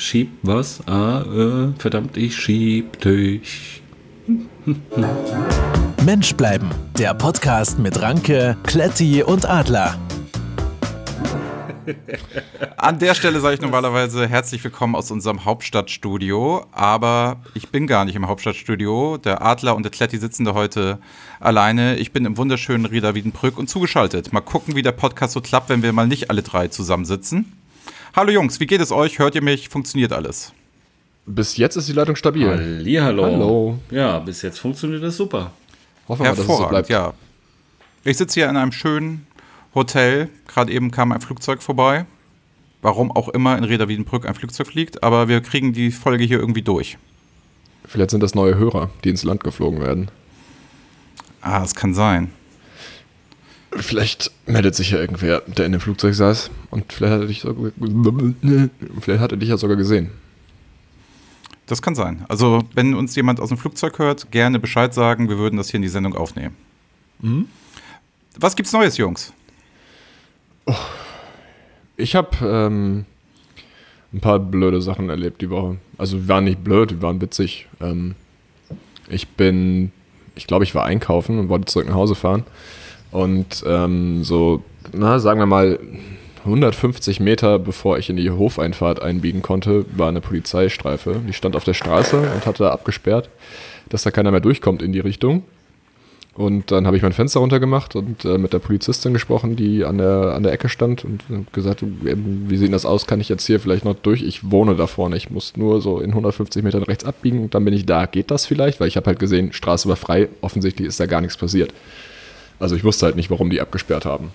schieb was? Ah, äh, verdammt, ich schieb dich. Mensch bleiben, der Podcast mit Ranke, Kletti und Adler. An der Stelle sage ich normalerweise herzlich willkommen aus unserem Hauptstadtstudio, aber ich bin gar nicht im Hauptstadtstudio. Der Adler und der Kletti sitzen da heute alleine. Ich bin im wunderschönen Rieder Wiedenbrück und zugeschaltet. Mal gucken, wie der Podcast so klappt, wenn wir mal nicht alle drei zusammensitzen. Hallo Jungs, wie geht es euch? Hört ihr mich? Funktioniert alles? Bis jetzt ist die Leitung stabil. Hallihallo. Hallo. Ja, bis jetzt funktioniert das super. Hoffen wir, dass es so Hervorragend, bleibt. ja. Ich sitze hier in einem schönen Hotel. Gerade eben kam ein Flugzeug vorbei. Warum auch immer in Reda Wiedenbrück ein Flugzeug fliegt, aber wir kriegen die Folge hier irgendwie durch. Vielleicht sind das neue Hörer, die ins Land geflogen werden. Ah, das kann sein. Vielleicht meldet sich ja irgendwer, der in dem Flugzeug saß und vielleicht hat er dich sogar, vielleicht hat er dich ja sogar gesehen. Das kann sein. Also, wenn uns jemand aus dem Flugzeug hört, gerne Bescheid sagen. Wir würden das hier in die Sendung aufnehmen. Was gibt's Neues, Jungs? Ich habe ähm, ein paar blöde Sachen erlebt die Woche. Also die waren nicht blöd, die waren witzig. Ähm, ich bin, ich glaube, ich war einkaufen und wollte zurück nach Hause fahren. Und ähm, so, na, sagen wir mal, 150 Meter bevor ich in die Hofeinfahrt einbiegen konnte, war eine Polizeistreife. Die stand auf der Straße und hatte abgesperrt, dass da keiner mehr durchkommt in die Richtung. Und dann habe ich mein Fenster runtergemacht und äh, mit der Polizistin gesprochen, die an der, an der Ecke stand und gesagt, wie sieht das aus? Kann ich jetzt hier vielleicht noch durch? Ich wohne da vorne. Ich muss nur so in 150 Metern rechts abbiegen und dann bin ich da. Geht das vielleicht? Weil ich habe halt gesehen, Straße war frei. Offensichtlich ist da gar nichts passiert. Also ich wusste halt nicht, warum die abgesperrt haben.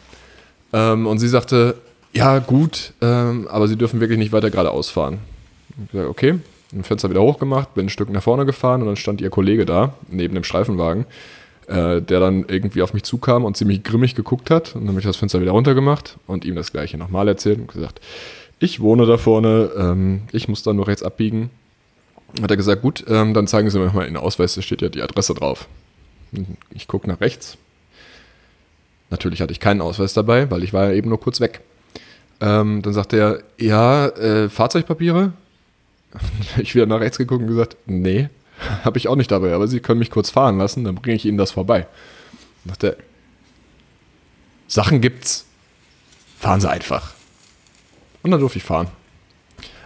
Ähm, und sie sagte, ja gut, ähm, aber sie dürfen wirklich nicht weiter geradeaus fahren. Ich gesagt, okay, ein Fenster wieder hochgemacht, bin ein Stück nach vorne gefahren und dann stand ihr Kollege da, neben dem Streifenwagen, äh, der dann irgendwie auf mich zukam und ziemlich grimmig geguckt hat. Und dann habe ich das Fenster wieder runtergemacht und ihm das gleiche nochmal erzählt und gesagt, ich wohne da vorne, ähm, ich muss dann nur rechts abbiegen. Hat er gesagt, gut, ähm, dann zeigen Sie mir mal Ihren Ausweis, da steht ja die Adresse drauf. Ich gucke nach rechts. Natürlich hatte ich keinen Ausweis dabei, weil ich war ja eben nur kurz weg. Ähm, dann sagte er, ja, äh, Fahrzeugpapiere? Ich wieder nach rechts geguckt und gesagt, nee, habe ich auch nicht dabei, aber Sie können mich kurz fahren lassen, dann bringe ich Ihnen das vorbei. Dann sagte er, Sachen gibt's, fahren Sie einfach. Und dann durfte ich fahren.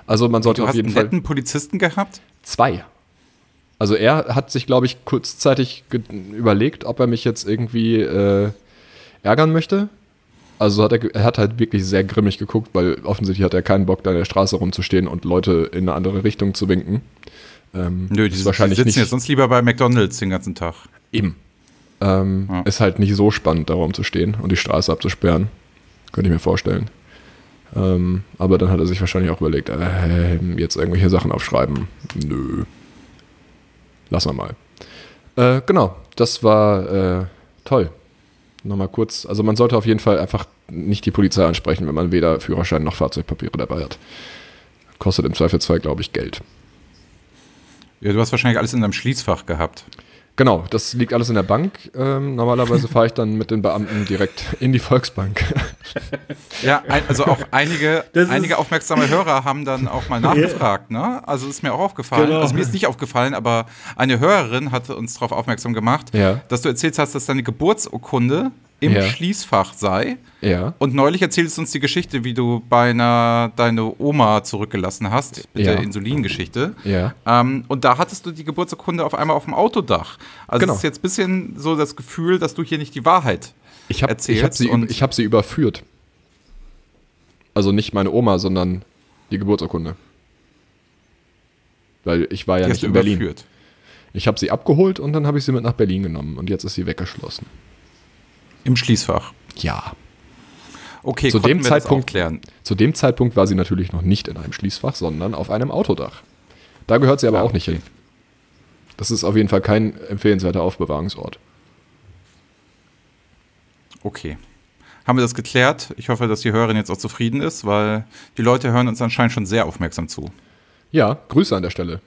Also man sollte auf hast jeden einen Fall netten Polizisten gehabt? zwei. Also er hat sich, glaube ich, kurzzeitig überlegt, ob er mich jetzt irgendwie äh, ärgern möchte. Also hat er, er hat halt wirklich sehr grimmig geguckt, weil offensichtlich hat er keinen Bock, da in der Straße rumzustehen und Leute in eine andere Richtung zu winken. Ähm, Nö, ist die, wahrscheinlich die sitzen nicht jetzt sonst lieber bei McDonalds den ganzen Tag. eben. Ähm, Ja. Ist halt nicht so spannend, da rumzustehen und die Straße abzusperren. Könnte ich mir vorstellen. Ähm, aber dann hat er sich wahrscheinlich auch überlegt, äh, jetzt irgendwelche Sachen aufschreiben. Nö. Lassen wir mal. Äh, genau, das war äh, toll. Nochmal kurz, also man sollte auf jeden Fall einfach nicht die Polizei ansprechen, wenn man weder Führerschein noch Fahrzeugpapiere dabei hat. Kostet im Zweifelsfall, glaube ich, Geld. Ja, du hast wahrscheinlich alles in deinem Schließfach gehabt. Genau, das liegt alles in der Bank. Ähm, normalerweise fahre ich dann mit den Beamten direkt in die Volksbank. Ja, ein, also auch einige, Das einige aufmerksame Hörer haben dann auch mal nachgefragt, ne? Also ist mir auch aufgefallen. Genau. Also mir ist nicht aufgefallen, aber eine Hörerin hatte uns darauf aufmerksam gemacht, Ja. dass du erzählt hast, dass deine Geburtsurkunde im Ja. Schließfach sei. ja. Und neulich erzählst du uns die Geschichte, wie du beinahe deine Oma zurückgelassen hast, mit Ja. der Insulingeschichte. Ja. Ähm, und da hattest du die Geburtsurkunde auf einmal auf dem Autodach. Also Genau. es ist jetzt ein bisschen so das Gefühl, dass du hier nicht die Wahrheit Ich habe erzählst. hab sie, und ich hab sie überführt. Also nicht meine Oma, sondern die Geburtsurkunde. Weil ich war ja die nicht in Berlin. überführt. Ich habe sie abgeholt und dann habe ich sie mit nach Berlin genommen und jetzt ist sie weggeschlossen. Im Schließfach. Ja. Okay, Zu dem Zeitpunkt- aufklären. Zu dem Zeitpunkt war sie natürlich noch nicht in einem Schließfach, sondern auf einem Autodach. Da gehört sie aber Ah, auch nicht okay. hin. Das ist auf jeden Fall kein empfehlenswerter Aufbewahrungsort. Okay. Haben wir das geklärt? Ich hoffe, dass die Hörerin jetzt auch zufrieden ist, weil die Leute hören uns anscheinend schon sehr aufmerksam zu. Ja, Grüße an der Stelle.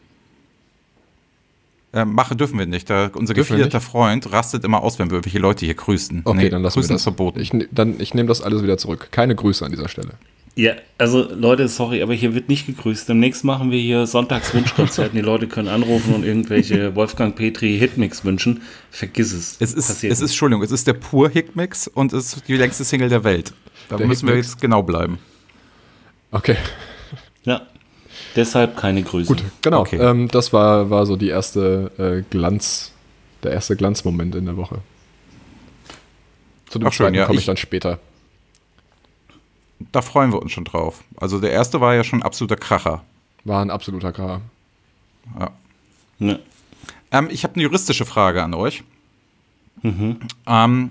Äh, machen dürfen wir nicht. Da, unser Dürfen wir gefiederter Freund rastet immer aus, wenn wir irgendwelche Leute hier grüßen. Okay, Nee, dann lassen wir grüßen das. ist verboten. Ich, ne- dann, ich nehme das alles wieder zurück. Keine Grüße an dieser Stelle. Ja, also Leute, sorry, aber hier wird nicht gegrüßt. Demnächst machen wir hier Sonntagswunschkonzerten. Die Leute können anrufen und irgendwelche Wolfgang Petri Hitmix wünschen. Vergiss es. Es ist, Passiert es ist, Entschuldigung, es ist der pur Hickmix und es ist die längste Single der Welt. Da Der müssen wir Hickmix. jetzt genau bleiben. Okay. Ja. Deshalb keine Grüße. gut, genau. Okay. Ähm, das war, war so die erste äh, Glanz, der erste Glanzmoment in der Woche. Zu dem Ach, schön, zweiten ja, komme ich- ich dann später. Da freuen wir uns schon drauf. Also der erste war ja schon ein absoluter Kracher. War ein absoluter Kracher. Ja. Ne. Ähm, ich habe eine juristische Frage an euch. Ähm,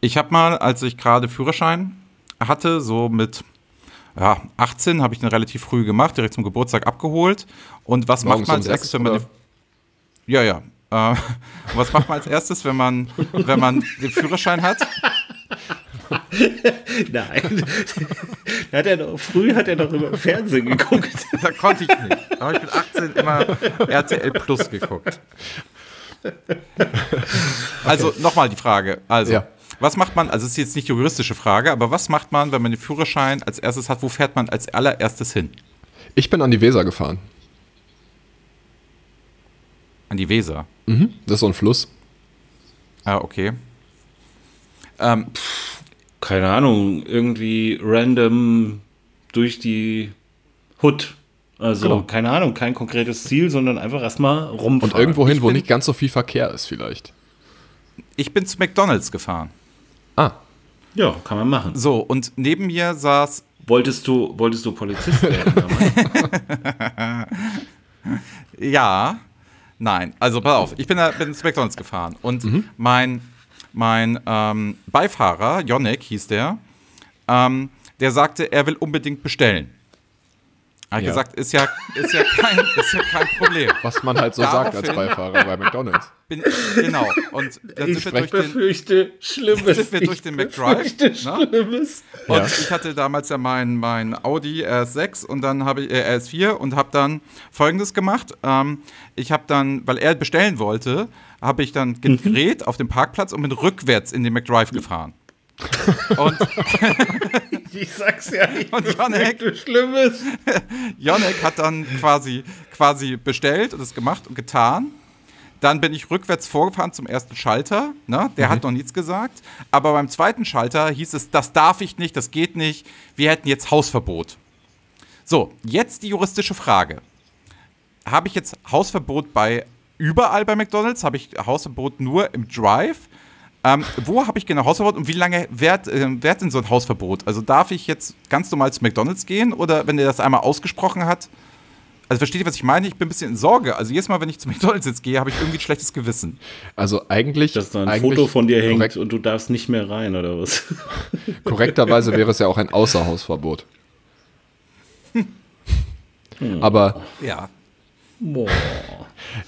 ich habe mal, als ich gerade Führerschein hatte, so mit ja, 18, habe ich den relativ früh gemacht, direkt zum Geburtstag abgeholt. Und was Morgens macht man als erstes, wenn man oder? ja, ja. Äh, was macht man als erstes, wenn man, wenn man den Führerschein hat? Nein. hat er doch, früh hat er doch immer im Fernsehen geguckt. Da konnte ich nicht. Da habe ich mit 18 immer RTL Plus geguckt. Also nochmal die Frage. Also, Ja. Was macht man, also es ist jetzt nicht die juristische Frage, aber was macht man, wenn man den Führerschein als erstes hat? Wo fährt man als allererstes hin? Ich bin an die Weser gefahren. An die Weser. Mhm. Das ist so ein Fluss. Ah, okay. Ähm, Keine Ahnung, irgendwie random durch die Hood. Also, Genau. keine Ahnung, kein konkretes Ziel, sondern einfach erstmal rumfahren. Und irgendwo hin, wo nicht ganz so viel Verkehr ist, vielleicht. ich bin zu McDonalds gefahren. Ah, Ja, kann man machen. So, und neben mir saß, Wolltest du, wolltest du Polizist werden ja, nein, also pass auf, ich bin, da, bin zu McDonalds gefahren. Und mein, mein ähm, Beifahrer, Jonek hieß der, ähm, der sagte, er will unbedingt bestellen. Habe ich Ja. gesagt, ist ja, ist, ja kein, ist ja kein Problem. was man halt so sagt als Daraufhin- Beifahrer bei McDonalds. Bin, genau, und dann sind wir durch den, befürchte Schlimmes. sind wir durch den McDrive. Ne? Schlimmes. Und Ja. ich hatte damals ja mein, mein Audi RS6 und dann habe ich äh, RS4 und habe dann folgendes gemacht. Ähm, ich habe dann, weil er bestellen wollte, habe ich dann gedreht auf dem Parkplatz und bin rückwärts in den McDrive gefahren. und Ich sag's ja nicht. Und Janek- befürchte Schlimmes. Jonek hat dann quasi, quasi bestellt und es gemacht und getan. Dann bin ich rückwärts vorgefahren zum ersten Schalter. Ne? Der hat noch nichts gesagt. Aber beim zweiten Schalter hieß es, das darf ich nicht, das geht nicht. Wir hätten jetzt Hausverbot. So, jetzt die juristische Frage. Habe ich jetzt Hausverbot bei überall bei McDonalds? Habe ich Hausverbot nur im Drive? Ähm, wo habe ich genau Hausverbot und wie lange währt, äh, währt denn so ein Hausverbot? Also darf ich jetzt ganz normal zu McDonalds gehen oder wenn der das einmal ausgesprochen hat? Also versteht ihr, was ich meine? Ich bin ein bisschen in Sorge. Also jedes Mal, wenn ich zu McDonalds jetzt gehe, habe ich irgendwie ein schlechtes Gewissen. Also eigentlich. Dass da ein Foto von dir hängt korrekt, und du darfst nicht mehr rein, oder was? Korrekterweise wäre es ja auch ein Außerhausverbot. Aber Ja. Boah.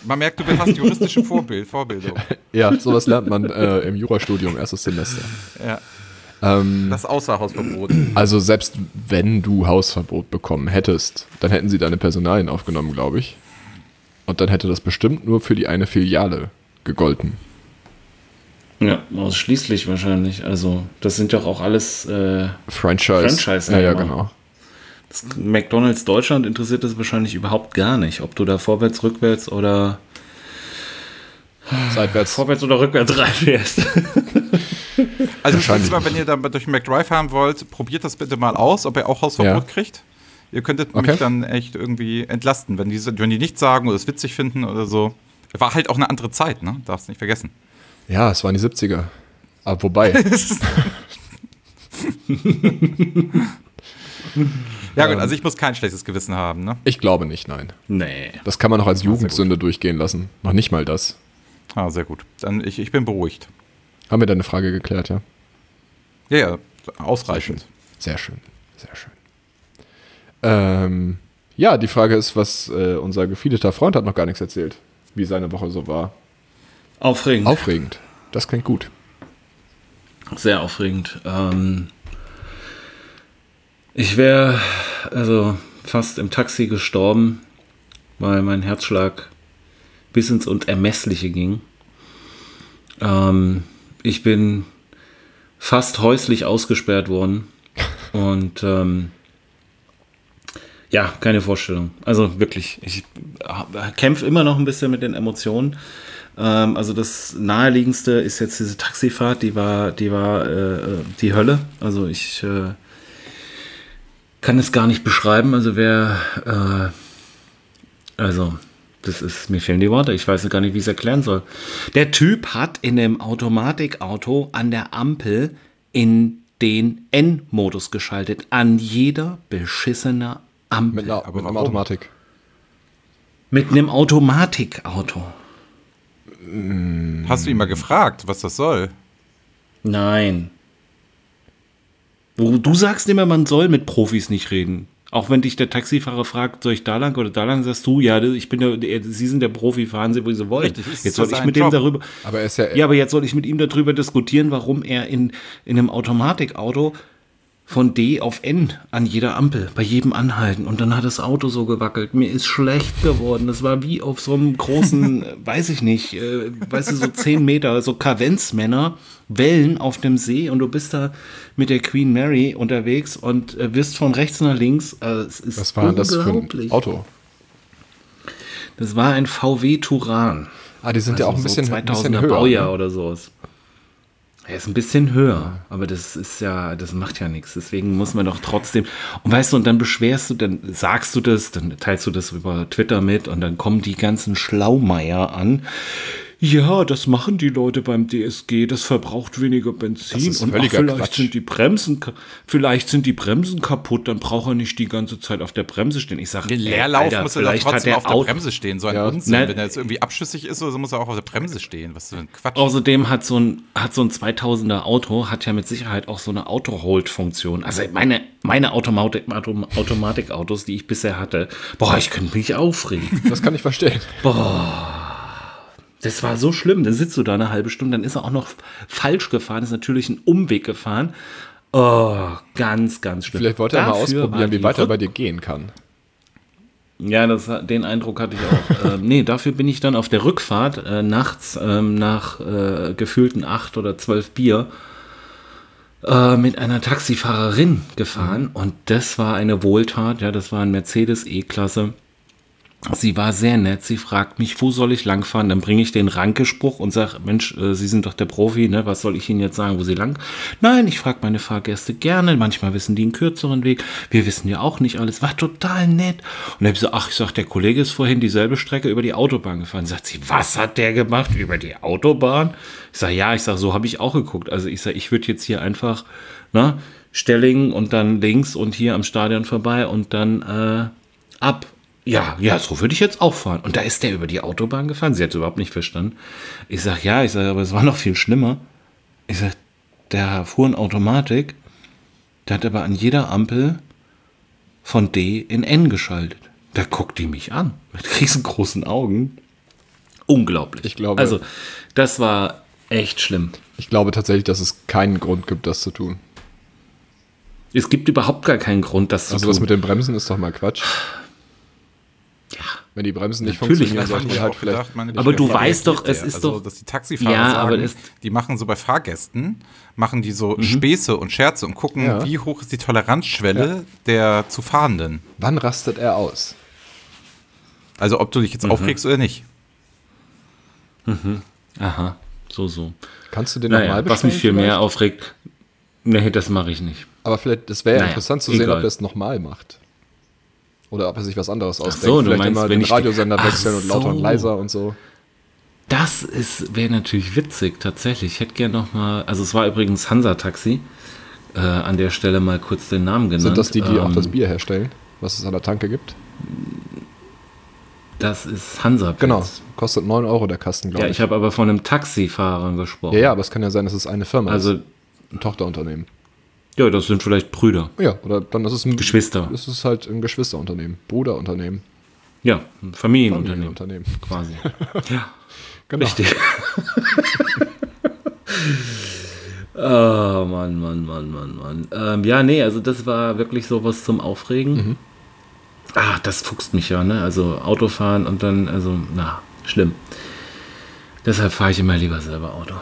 Man merkt, du hast juristische Vorbild, Vorbildung. ja, sowas lernt man äh, im Jurastudium, erstes Semester. Ja. Ähm, Das Außerhausverbot. also selbst wenn du Hausverbot bekommen hättest, dann hätten sie deine Personalien aufgenommen, glaube ich. Und dann hätte das bestimmt nur für die eine Filiale gegolten. Ja, ausschließlich wahrscheinlich. Also, das sind doch auch alles. Äh, Franchise. Franchise, ja, ja, ja, genau. Das McDonalds Deutschland interessiert das wahrscheinlich überhaupt gar nicht, ob du da vorwärts, rückwärts oder Seitwärts. vorwärts oder rückwärts reinfährst. Also Mal, wenn ihr dann durch den McDrive fahren wollt, probiert das bitte mal aus, ob ihr auch Hausverbot Ja. kriegt. Ihr könntet Okay. mich dann echt irgendwie entlasten, wenn die, wenn die nichts sagen oder es witzig finden oder so. War halt auch eine andere Zeit, ne? Darfst nicht vergessen. Ja, es waren die 70er. Aber wobei, Ja gut, also ich muss kein schlechtes Gewissen haben, ne? ich glaube nicht, nein. nee. Das kann man noch als Jugendsünde durchgehen lassen. Noch nicht mal das. Ah, sehr gut. Dann ich, ich bin beruhigt. Haben wir deine Frage geklärt, ja? Ja, ja, ausreichend. Sehr schön, sehr schön. Ähm, ja, die Frage ist, was äh, unser gefiederter Freund hat noch gar nichts erzählt, wie seine Woche so war. Aufregend. Aufregend. Das klingt gut. Sehr aufregend. Ähm, ich wäre also fast im Taxi gestorben, weil mein Herzschlag bis ins Unermessliche ging. Ähm, ich bin fast häuslich ausgesperrt worden und ähm, Ja, keine Vorstellung. Also wirklich, ich kämpfe immer noch ein bisschen mit den Emotionen. Ähm, also das naheliegendste ist jetzt diese Taxifahrt, die war, die war äh, die Hölle. Also ich äh, kann es gar nicht beschreiben. Also wer, äh, also das ist, mir fehlen die Worte. Ich weiß gar nicht, wie ich es erklären soll. Der Typ hat in dem Automatikauto an der Ampel in den N-Modus geschaltet. An jeder beschissener Ampel. Mit einer, mit einer Automatik. Mit einem Automatikauto. Hast du ihn mal gefragt, was das soll? Nein. Du, du sagst immer, man soll mit Profis nicht reden. Auch wenn dich der Taxifahrer fragt, soll ich da lang oder da lang, sagst du, ja, ich bin der, Sie sind der Profi, fahren Sie, wo Sie wollen. Richtig, jetzt soll ich mit dem darüber. Aber er ist ja, Ja, aber jetzt soll ich mit ihm darüber diskutieren, warum er in, in einem Automatikauto von D auf N an jeder Ampel, bei jedem Anhalten. Und dann hat das Auto so gewackelt. Mir ist schlecht geworden. Das war wie auf so einem großen, äh, weiß ich nicht, äh, weißt du, so 10 Meter, so Kavenzmänner, Wellen auf dem See und du bist da mit der Queen Mary unterwegs und äh, wirst von rechts nach links. Äh, es ist was war das für ein. Auto? Das war ein VW Turan. Ah, die sind ja auch ein Also so bisschen, ein bisschen 2000er höher. Baujahr ne? oder sowas. Er ist ein bisschen höher, aber das ist ja, das macht ja nichts. Deswegen muss man doch trotzdem. Und weißt du, und dann beschwerst du, dann sagst du das, dann teilst du das über Twitter mit und dann kommen die ganzen Schlaumeier an. Ja, das machen die Leute beim DSG, das verbraucht weniger Benzin Das ist und ach, vielleicht Quatsch. sind die Bremsen vielleicht sind die Bremsen kaputt, dann braucht er nicht die ganze Zeit auf der Bremse stehen. Ich sage, Den Leerlauf muss er doch trotzdem auf der Bremse stehen. So ein Ja. Unsinn. Nein. Wenn er jetzt irgendwie abschüssig ist, oder so muss er auch auf der Bremse stehen. Was für ein Quatsch. Außerdem hat so ein, hat so ein 2000er Auto, hat ja mit Sicherheit auch so eine Auto-Hold-Funktion. Also meine, meine Automatik, Autom Automatikautos, die ich bisher hatte, boah, ich könnte mich aufregen. Das kann ich verstehen. Das war so schlimm. Dann sitzt du da eine halbe Stunde, dann ist er auch noch falsch gefahren, ist natürlich ein Umweg gefahren. Oh, ganz, ganz schlimm. Vielleicht wollte er mal Dafür ausprobieren, wie weit er bei dir gehen kann. Ja, das, den Eindruck hatte ich auch. ähm, nee, dafür bin ich dann auf der Rückfahrt äh, nachts ähm, nach äh, gefühlten acht oder zwölf Bier äh, mit einer Taxifahrerin gefahren und das war eine Wohltat. Ja, das war ein Mercedes E-Klasse. Sie war sehr nett. Sie fragt mich, wo soll ich langfahren? Dann bringe ich den Ranke-Spruch und sage, Mensch, äh, Sie sind doch der Profi, ne? Was soll ich Ihnen jetzt sagen, wo Sie lang? Nein, ich frage meine Fahrgäste gerne. Manchmal wissen die einen kürzeren Weg. Wir wissen ja auch nicht alles. War total nett. Und dann habe ich so, ach, ich sag, der Kollege ist vorhin dieselbe Strecke über die Autobahn gefahren. Sagt sie, was hat der gemacht über die Autobahn? Ich sage, ja, ich sage, so habe ich auch geguckt. Also ich sage, ich würde jetzt hier einfach, ne, Stellingen und dann links und hier am Stadion vorbei und dann äh, ab. Ja, ja, so würde ich jetzt auch fahren. Und da ist der über die Autobahn gefahren. Sie hat es überhaupt nicht verstanden. Ich sage, ja, ich sage, aber es war noch viel schlimmer. Ich sage, der fuhr in Automatik, der hat aber an jeder Ampel von D in N geschaltet. Da guckt die mich an mit riesengroßen Augen. Unglaublich. Ich glaube- Also, das war echt schlimm. Ich glaube tatsächlich, dass es keinen Grund gibt, das zu tun. Es gibt überhaupt gar keinen Grund, das zu Also tun. das mit den Bremsen ist doch mal Quatsch. Ja. Wenn die Bremsen nicht Natürlich, funktionieren, die Ich halt auch vielleicht. gedacht, meine Aber du weißt doch, es der. ist also, doch- dass die Taxifahrer Ja, sagen, aber das- die machen so bei Fahrgästen, machen die so Späße und Scherze und gucken, Ja. wie hoch ist die Toleranzschwelle der zu Fahrenden. Wann rastet er aus? Also ob du dich jetzt aufregst oder nicht. Aha, so, so. Kannst du den Naja, nochmal was mich viel vielleicht? mehr aufregt, nee, das mache ich nicht. Aber vielleicht, das wäre ja Naja, interessant zu sehen, egal. ob er es nochmal macht. Oder ob er sich was anderes ausdenkt. so, du vielleicht meinst, immer den ich Radiosender Ach wechseln und lauter und so. leiser und so. Das ist wäre natürlich witzig, tatsächlich. Ich hätte gerne noch mal, also es war übrigens Hansa Taxi, äh, an der Stelle mal kurz den Namen genannt. Sind das die, die auch Ähm, das Bier herstellen, was es an der Tanke gibt? Das ist Hansa. Pilz. Genau. Kostet 9 Euro der Kasten, glaube Ja, ich. ich habe aber von einem Taxifahrer gesprochen. ja, ja, aber es kann ja sein, dass es eine Firma Also, ist. Ein Tochterunternehmen. Ja, das sind vielleicht Brüder, Ja, oder dann ist es ein Geschwister. Es ist halt ein Geschwisterunternehmen, Bruderunternehmen, Ja, ein Familienunternehmen, Familienunternehmen. quasi. ja, Genau. richtig. oh, Mann, Mann, Mann, Mann, Mann. Ähm, ja, nee, also das war wirklich sowas zum Aufregen. Mhm. Ah, das fuchst mich ja, ne? Also Autofahren und dann, also, na, schlimm. Deshalb fahre ich immer lieber selber Auto.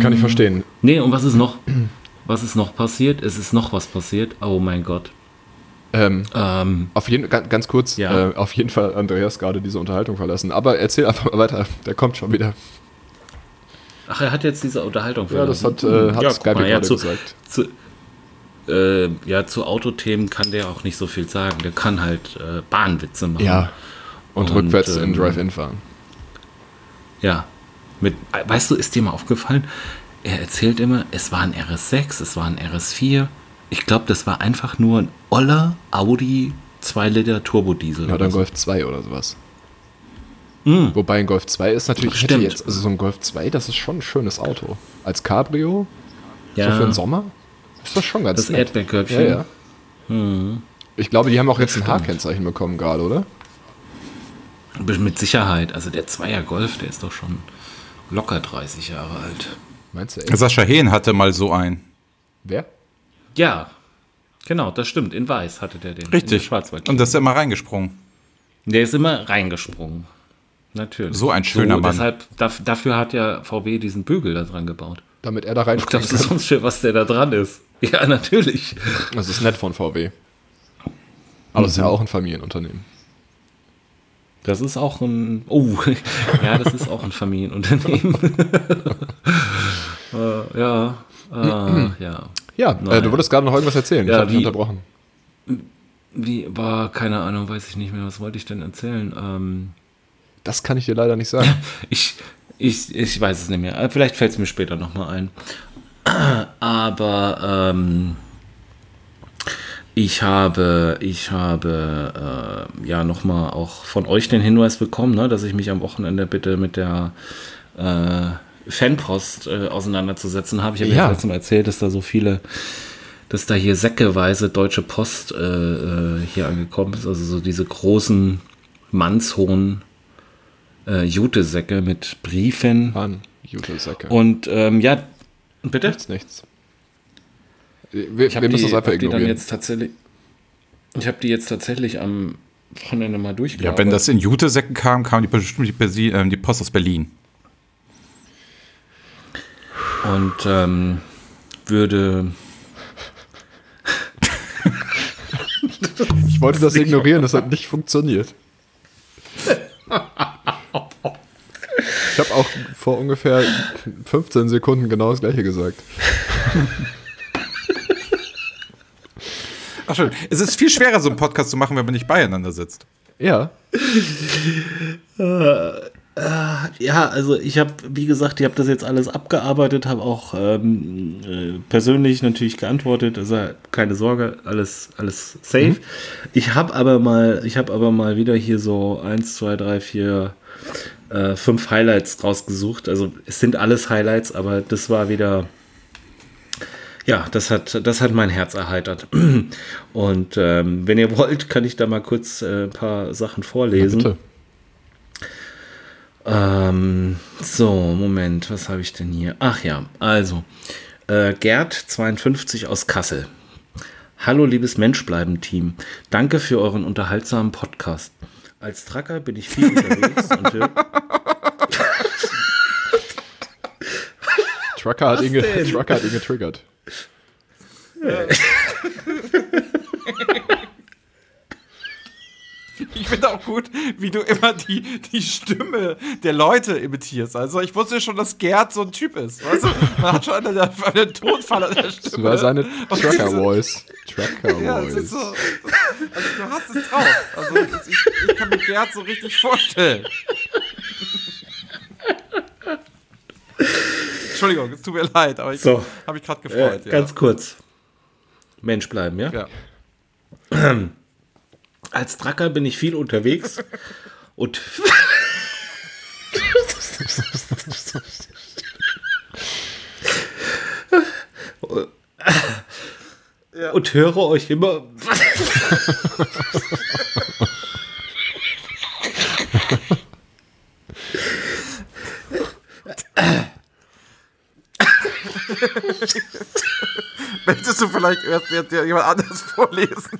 Kann ich verstehen. Nee, und was ist noch? Was ist noch passiert? Es ist noch was passiert. Oh mein Gott. Ähm, Ähm, auf jeden, ganz, ganz kurz, Ja. äh, auf jeden Fall Andreas gerade diese Unterhaltung verlassen. Aber erzähl einfach mal weiter, der kommt schon wieder. ach, er hat jetzt diese Unterhaltung Ja, das hat, verlassen. äh, hat Ja, Skype mal, ja, gerade zu, gesagt. Zu, äh, ja, zu Autothemen kann der auch nicht so viel sagen. Der kann halt äh, Bahnwitze machen. Ja. Und, Und, rückwärts in ähm, Drive-In fahren. Ja. Mit, weißt du, ist dir mal aufgefallen? Er erzählt immer, es war ein RS6, es war ein RS4. Ich glaube, das war einfach nur ein Oller Audi 2 Liter Turbodiesel. Ja, oder dann so. Golf 2 oder sowas. Mm. Wobei ein Golf 2 ist natürlich, Stimmt. jetzt, also so ein Golf 2, das ist schon ein schönes Auto. Als Cabrio, Ja, so für den Sommer, ist das schon ganz das nett. Erdbeerkörbchen. Ja, ja. Ich glaube, die haben auch jetzt ein H-Kennzeichen bekommen gerade, oder? Mit Sicherheit. Also der Zweier Golf, der ist doch schon locker 30 Jahre alt. Meinst du echt? Sascha Hehn hatte mal so einen. Wer? Ja, genau, das stimmt. In Weiß hatte der den. In der Richtig. Schwarzwald. Und das ist er immer reingesprungen. Der ist immer reingesprungen. Natürlich. So ein schöner Mann. Deshalb, daf- dafür hat ja VW diesen Bügel da dran gebaut. Damit er da rein Das ist sonst für was der da dran ist. Ja, natürlich. Das ist nett von VW. Aber das ist ja auch ein Familienunternehmen. Das ist auch ein. Oh, ja, das ist auch ein Familienunternehmen. äh, ja, äh, ja. Ja, äh, du wolltest gerade noch irgendwas erzählen. Ja, ich habe dich unterbrochen. Wie war, keine Ahnung, weiß ich nicht mehr, was wollte ich denn erzählen? Ähm, Das kann ich dir leider nicht sagen. ich, ich, ich weiß es nicht mehr. Äh, Vielleicht fällt es mir später nochmal ein. Aber ähm, ich habe, ich habe äh, ja nochmal auch von euch den Hinweis bekommen, ne, dass ich mich am Wochenende bitte mit der äh, Fanpost äh, auseinanderzusetzen habe. Ich habe ja. Mal erzählt, dass da so viele, dass da hier säckeweise Deutsche Post äh, äh, hier angekommen ist. Also so diese großen, mannshohen äh, Jutesäcke mit Briefen. Mann, gute Säcke. Und ähm, ja, bitte? nichts, nichts. Wir, Ich wir habe müssen die, das einfach hab die dann ignorieren. jetzt tatsächlich. Ich habe die jetzt tatsächlich am Wochenende mal Ja, durchgearbeitet. wenn das in Jutesäcken kam, kam die bestimmt die, ähm, die Post aus Berlin. und ähm, würde. Ich wollte das ignorieren, das hat nicht funktioniert. Ich habe auch vor ungefähr 15 Sekunden genau das gleiche gesagt. Ach schön. Es ist viel schwerer, so einen Podcast zu machen, wenn man nicht beieinander sitzt. Ja, Ja, also ich habe, wie gesagt, ich habe das jetzt alles abgearbeitet, habe auch ähm, äh, persönlich natürlich geantwortet. Also keine Sorge, alles, alles safe. Ich habe aber mal, ich habe aber mal wieder hier so eins, zwei, drei, vier, äh, fünf Highlights rausgesucht. Also es sind alles Highlights, aber das war wieder. Ja, das hat, das hat mein Herz erheitert. Und ähm, wenn ihr wollt, kann ich da mal kurz äh, ein paar Sachen vorlesen. bitte. Ähm, so, Moment, was habe ich denn hier? Ach ja, also, äh, Gerd 52 aus Kassel. Hallo, liebes Menschbleiben-Team. Danke für euren unterhaltsamen Podcast. Als Tracker bin ich viel unterwegs und höre. Trucker hat, ihn? Trucker hat ihn getriggert. Ich finde auch gut, wie du immer die, die Stimme der Leute imitierst. Also ich wusste schon, dass Gerd so ein Typ ist. Weißt du? Man hat schon einen, einen Tonfall an der Stimme. Das war seine Trucker-Voice. diese- Ja, es ist so. Also du hast es drauf. Also ich, ich kann mir Gerd so richtig vorstellen. Entschuldigung, es tut mir leid, aber ich So. habe mich gerade Äh, gefreut. ganz kurz. Mensch bleiben, ja? ja. Als Tracker bin ich viel unterwegs und. Und höre euch immer. Möchtest du vielleicht erst jetzt jemand anderes vorlesen?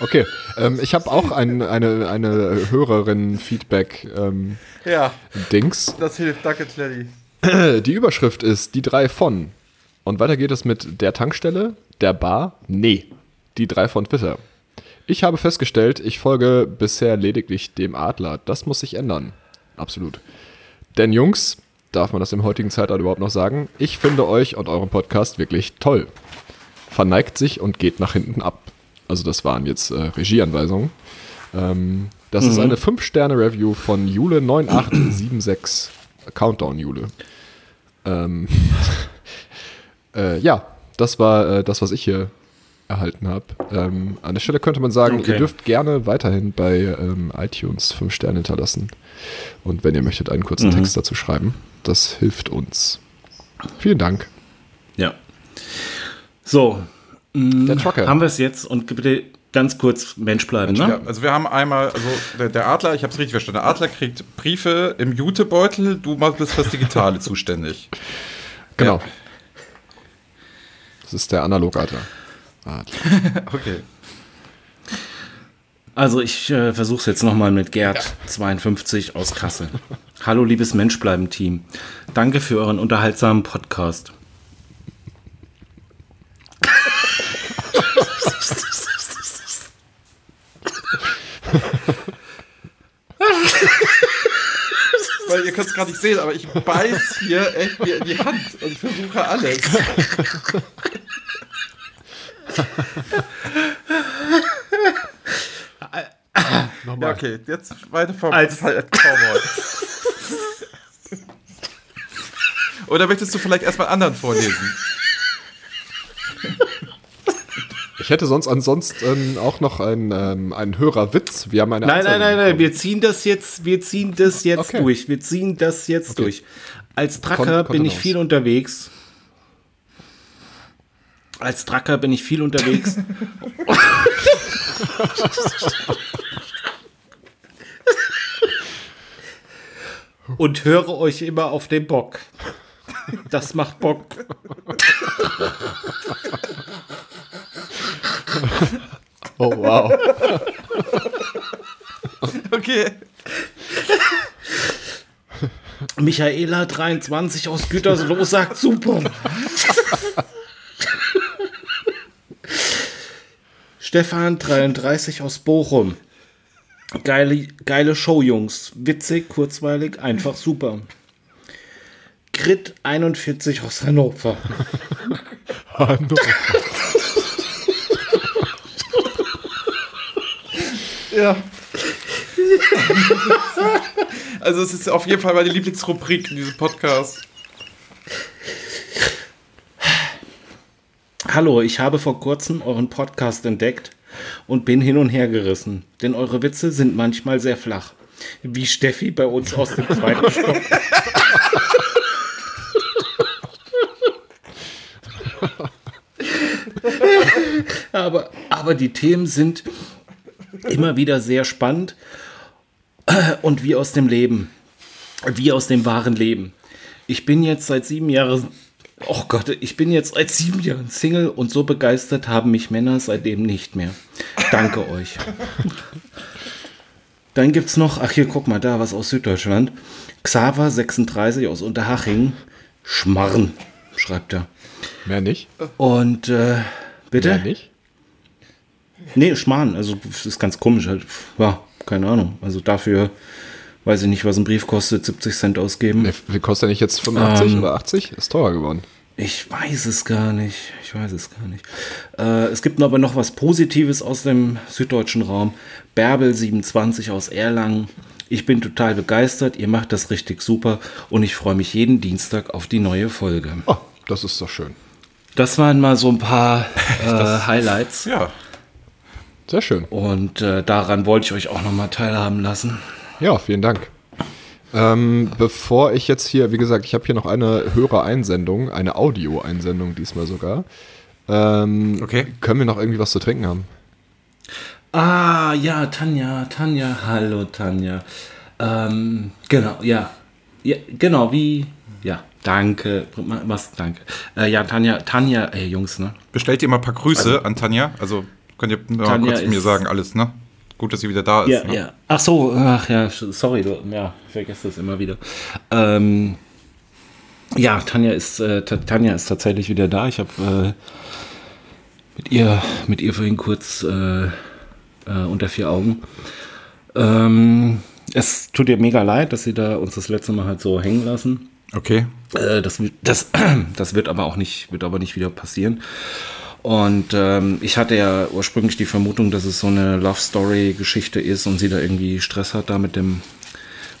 Okay, ähm, ich habe auch ein, eine, eine Hörerin-Feedback-Dings. Ja, das hilft. Danke, Tleddy. Die Überschrift ist die drei von. Und weiter geht es mit der Tankstelle, der Bar, nee, die drei von Twitter. Ich habe festgestellt, ich folge bisher lediglich dem Adler. Das muss sich ändern. Absolut. Denn Jungs, darf man das im heutigen Zeitalter überhaupt noch sagen, ich finde euch und euren Podcast wirklich toll. Verneigt sich und geht nach hinten ab. Also das waren jetzt äh, Regieanweisungen. Ähm, das ist eine 5-Sterne-Review von Jule9876. Countdown Jule. Ähm, äh, ja, das war äh, das, was ich hier erhalten habe. Ähm, an der Stelle könnte man sagen, Okay. ihr dürft gerne weiterhin bei ähm, iTunes 5 Sterne hinterlassen. Und wenn ihr möchtet, einen kurzen Text dazu schreiben. Das hilft uns. Vielen Dank. Ja. So, Der Trucker. haben wir es jetzt und bitte ganz kurz Mensch bleiben, Ja, ne? also wir haben einmal, also der, der Adler, ich habe es richtig verstanden, der Adler kriegt Briefe im Jutebeutel, du bist fürs Digitale zuständig. Genau. Das ist der Analogadler. Adler. Okay. Also ich äh, versuche es jetzt nochmal mit Gerd 52 aus Kassel. Hallo liebes Menschbleiben-Team. Danke für euren unterhaltsamen Podcast. Weil ihr könnt es gerade nicht sehen, aber ich beiß hier echt mir in die Hand und versuche alles. Ja, okay, jetzt weiter vom Als- Cowboy. Oder möchtest du vielleicht erstmal anderen vorlesen? Ich hätte sonst ansonsten auch noch einen, ähm, einen Hörerwitz. Wir haben eine Nein, nein, Anzeige nein, nein, wir ziehen das jetzt, wir ziehen das jetzt Okay. durch. Wir ziehen das jetzt durch. Als Tracker Kon- bin ich viel unterwegs. Als Tracker bin ich viel unterwegs. Und höre euch immer auf den Bock. Das macht Bock. Oh, wow. Okay. Michaela 23 aus Gütersloh sagt super. Stefan 33 aus Bochum. Geile, geile Show, Jungs. Witzig, kurzweilig, einfach super. Grit 41 aus Hannover. Ja. also es ist auf jeden Fall meine Lieblingsrubrik in diesem Podcast. Hallo, ich habe vor kurzem euren Podcast entdeckt und bin hin und her gerissen, denn eure Witze sind manchmal sehr flach. Wie Steffi bei uns aus dem zweiten Stock. aber, aber die Themen sind immer wieder sehr spannend und wie aus dem Leben, wie aus dem wahren Leben. Ich bin jetzt seit sieben Jahren, oh Gott, ich bin jetzt seit sieben Jahren Single und so begeistert haben mich Männer seitdem nicht mehr. Danke euch. Dann gibt's noch, ach hier, guck mal, da was aus Süddeutschland. Xaver 36 aus Unterhaching. Schmarren, schreibt er. Mehr nicht? Und äh, bitte? Mehr nicht? Nee, Schmarrn. Also, das ist ganz komisch halt. Ja, keine Ahnung. Also dafür weiß ich nicht, was ein Brief kostet, 70 Cent ausgeben. Nee, wie kostet der nicht jetzt 85 Ähm. oder 80? Ist teurer geworden. Ich weiß es gar nicht. Ich weiß es gar nicht. Äh, es gibt aber noch was Positives aus dem süddeutschen Raum. Bärbel27 aus Erlangen. Ich bin total begeistert. Ihr macht das richtig super und ich freue mich jeden Dienstag auf die neue Folge. Oh, das ist doch schön. Das waren mal so ein paar äh, Highlights. Ja. Sehr schön. Und äh, daran wollte ich euch auch nochmal teilhaben lassen. Ja, vielen Dank. Ähm, bevor ich jetzt hier, wie gesagt, ich habe hier noch eine Hörereinsendung, eine Audio-Einsendung diesmal sogar. Ähm, Okay. Können wir noch irgendwie was zu trinken haben? Ah, ja, Tanja, Tanja, hallo Tanja. Ähm, genau, ja. ja. Genau, wie. Ja, danke. Was, danke. Äh, ja, Tanja, Tanja, ey, Jungs, ne? Bestellt ihr mal ein paar Grüße an Tanja. Also könnt ihr mal kurz mir ist- sagen, alles, ne? Gut, dass sie wieder da ist. Ja, ne? ja. Ach so, ach ja, sorry, du, ja, ich vergesse das immer wieder. Ähm, ja, Tanja ist, äh, Ta- Tanja ist tatsächlich wieder da. Ich habe äh, mit ihr, mit ihr vorhin kurz äh, äh, unter vier Augen. Ähm, es tut ihr mega leid, dass sie da uns das letzte Mal halt so hängen lassen. Okay. Äh, das, wird- das, das wird aber auch nicht, wird aber nicht wieder passieren. Und ähm, ich hatte ja ursprünglich die Vermutung, dass es so eine Love Story Geschichte ist und sie da irgendwie Stress hat da mit dem,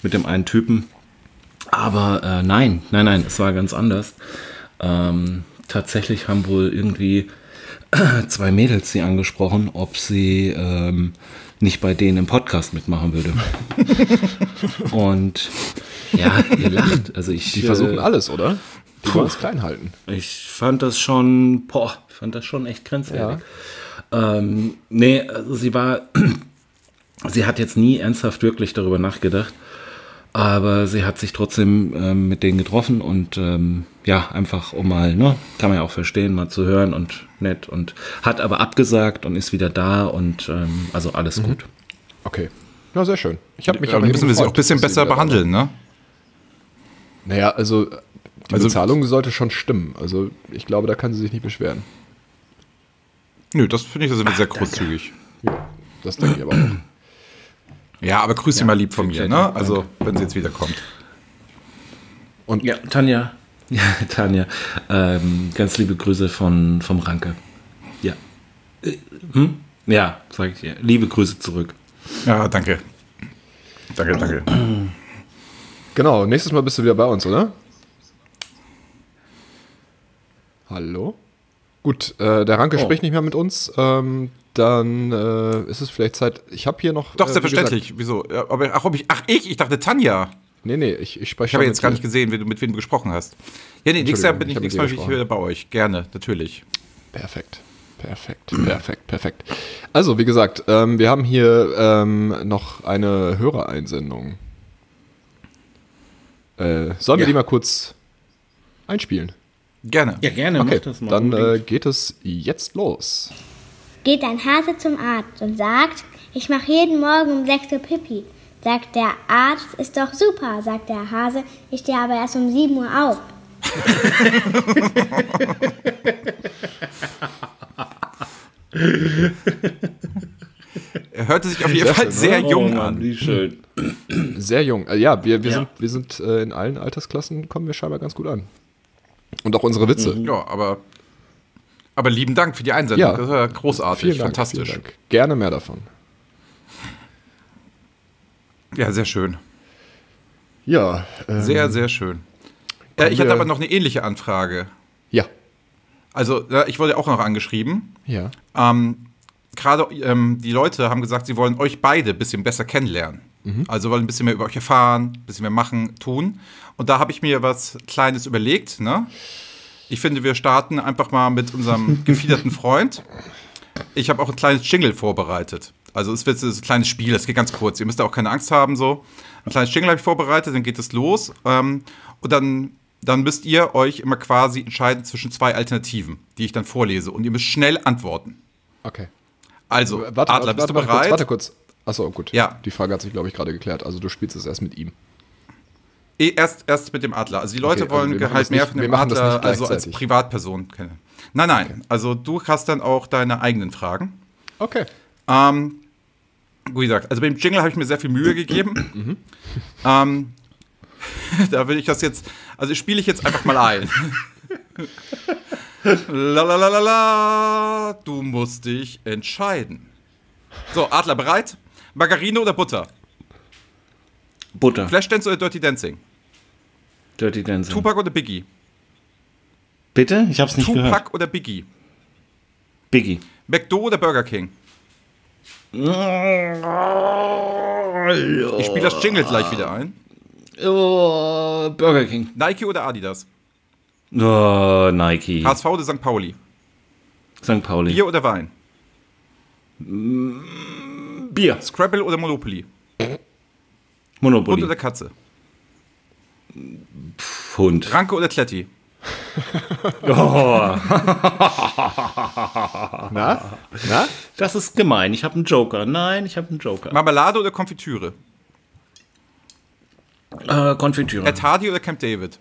mit dem einen Typen. Aber äh, nein, nein, nein, es war ganz anders. Ähm, tatsächlich haben wohl irgendwie zwei Mädels sie angesprochen, ob sie ähm, nicht bei denen im Podcast mitmachen würde. und ja, ihr lacht. Also ich, Die versuchen äh, alles, oder? Die puh. wollen es klein halten. ich fand das schon, boah, ich fand das schon echt grenzwertig. Ähm, nee, also sie war, sie hat jetzt nie ernsthaft wirklich darüber nachgedacht, aber sie hat sich trotzdem ähm, mit denen getroffen und ähm, ja, einfach um mal, ne, kann man ja auch verstehen, mal zu hören und nett und hat aber abgesagt und ist wieder da und ähm, also alles gut. Okay. Ja, sehr schön. Ich habe mich Ja, aber müssen wir sie auch ein bisschen besser behandeln, ne? Naja, also die Also- Bezahlung sollte schon stimmen. Also ich glaube, da kann sie sich nicht beschweren. Nö, das finde ich, sind wir sehr großzügig. Das denke ich aber auch. Ja, aber grüß sie mal lieb von mir, ne? danke. Also, wenn sie jetzt wiederkommt. Ja, Tanja, ja, Tanja, ähm, ganz liebe Grüße von, vom Ranke. Ja. Äh, Hm? Ja, sag ich dir. Liebe Grüße zurück. Ja, danke. Danke, danke. Genau, nächstes Mal bist du wieder bei uns, oder? Hallo? Gut, äh, der Ranke Oh. spricht nicht mehr mit uns. Ähm, dann äh, ist es vielleicht Zeit. Ich habe hier noch. Doch, äh, selbstverständlich. Wieso? Aber, ach, ob ich, ach, ich? Ich dachte Tanja. Nee, nee, ich, ich spreche Ich habe jetzt mit gar nicht gesehen, wie du, mit wem du gesprochen hast. Ja, nee, nächstes Jahr bin ich, ich mit nächstes Mal ich wieder bei euch. Gerne, natürlich. Perfekt. Perfekt, perfekt, perfekt. Also, wie gesagt, ähm, wir haben hier ähm, noch eine Hörereinsendung. Äh, sollen wir Ja. die mal kurz einspielen? Gerne. Ja, gerne, Okay, mach das mal. dann äh, geht es jetzt los. Geht ein Hase zum Arzt und sagt, ich mache jeden Morgen um 6 Uhr Pipi. Sagt der Arzt, ist doch super, sagt der Hase, ich stehe aber erst um 7 Uhr auf. Er hörte sich auf jeden Sehr Fall schön, sehr Oh, jung Mann, an. Wie schön. Sehr jung. Äh, ja, wir, wir Ja. sind, wir sind äh, in allen Altersklassen, kommen wir scheinbar ganz gut an. Und auch unsere Witze. Ja, aber, aber lieben Dank für die Einsendung. Ja. Das war großartig, Vielen Dank, fantastisch. Vielen Dank. Gerne mehr davon. Ja, sehr schön. Ja, ähm, Sehr, sehr schön. Äh, ich hatte aber noch eine ähnliche Anfrage. ja, Also, ich wurde auch noch angeschrieben. ja. Ähm, Gerade ähm, die Leute haben gesagt, sie wollen euch beide ein bisschen besser kennenlernen. Also wollen ein bisschen mehr über euch erfahren, ein bisschen mehr machen, tun. Und da habe ich mir was Kleines überlegt. Ne? Ich finde, wir starten einfach mal mit unserem gefiederten Freund. Ich habe auch ein kleines Jingle vorbereitet. Also es wird so ein kleines Spiel, das geht ganz kurz. Ihr müsst da auch keine Angst haben. so. Ein kleines Jingle habe ich vorbereitet, dann geht es los. Ähm, und dann, dann müsst ihr euch immer quasi entscheiden zwischen zwei Alternativen, die ich dann vorlese. Und ihr müsst schnell antworten. Okay. Also, Warte, Adler, warte, bist du warte, bereit? Kurz, warte kurz. Achso, gut. Ja. Die Frage hat sich, glaube ich, gerade geklärt. Also du spielst es erst mit ihm. Eh, Erst, erst mit dem Adler. Also die Leute Okay, also wollen machen halt mehr nicht- von dem Adler also als. Privatperson kennen. Nein, nein. Also du hast dann auch deine eigenen Fragen. Okay. Ähm, wie gesagt, also beim Jingle habe ich mir sehr viel Mühe gegeben. ähm, da will ich das jetzt, also spiele ich jetzt einfach mal ein. la la la la la, du musst dich entscheiden. So, Adler bereit? Margarine oder Butter? Butter. Flashdance oder Dirty Dancing? Dirty Dancing. Tupac oder Biggie? Bitte? Ich hab's nicht Tupac gehört. oder Biggie? Biggie. McDo oder Burger King? Ich spiele das Jingle gleich wieder ein. Oh, Burger King. Nike oder Adidas? Oh, Nike. HSV oder St. Pauli? St. Pauli. Bier oder Wein? Bier. Scrabble oder Monopoly? Hund Monopoly. oder Katze? Hund. Ranke oder Kletti? Oh. Na? Na? Das ist gemein. Ich habe einen Joker. Nein, ich habe einen Joker. Marmelade oder Konfitüre? Äh, Konfitüre. Ed Hardy oder Camp David?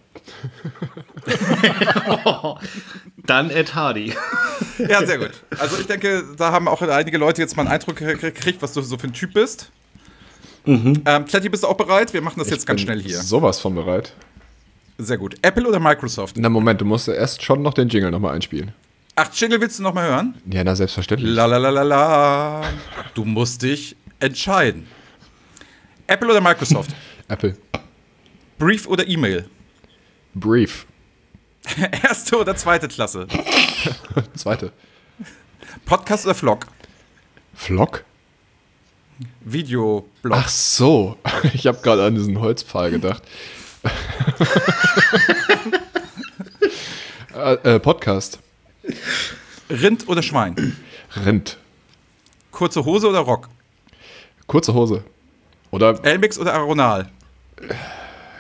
Dann Ed Hardy. Ja, sehr gut. Also ich denke, da haben auch einige Leute jetzt mal einen Eindruck gekriegt, was du so für ein Typ bist. Ähm, Kletti, bist du auch bereit? Wir machen das jetzt ganz Bin schnell hier. Sowas von bereit. Sehr gut. Apple oder Microsoft? Na Moment, du musst erst schon noch den Jingle nochmal einspielen. Ach, Jingle willst du noch mal hören? Ja, na selbstverständlich. La la la la la. Du musst dich entscheiden. Apple oder Microsoft? Apple. Brief oder E-Mail? Brief. Erste oder zweite Klasse? Zweite. Podcast oder Vlog? Flock? Videoblog. Ach so. Ich habe gerade an diesen Holzpfahl gedacht. äh, äh, Podcast. Rind oder Schwein? Rind. Kurze Hose oder Rock? Kurze Hose. Oder Elmix oder Aronal?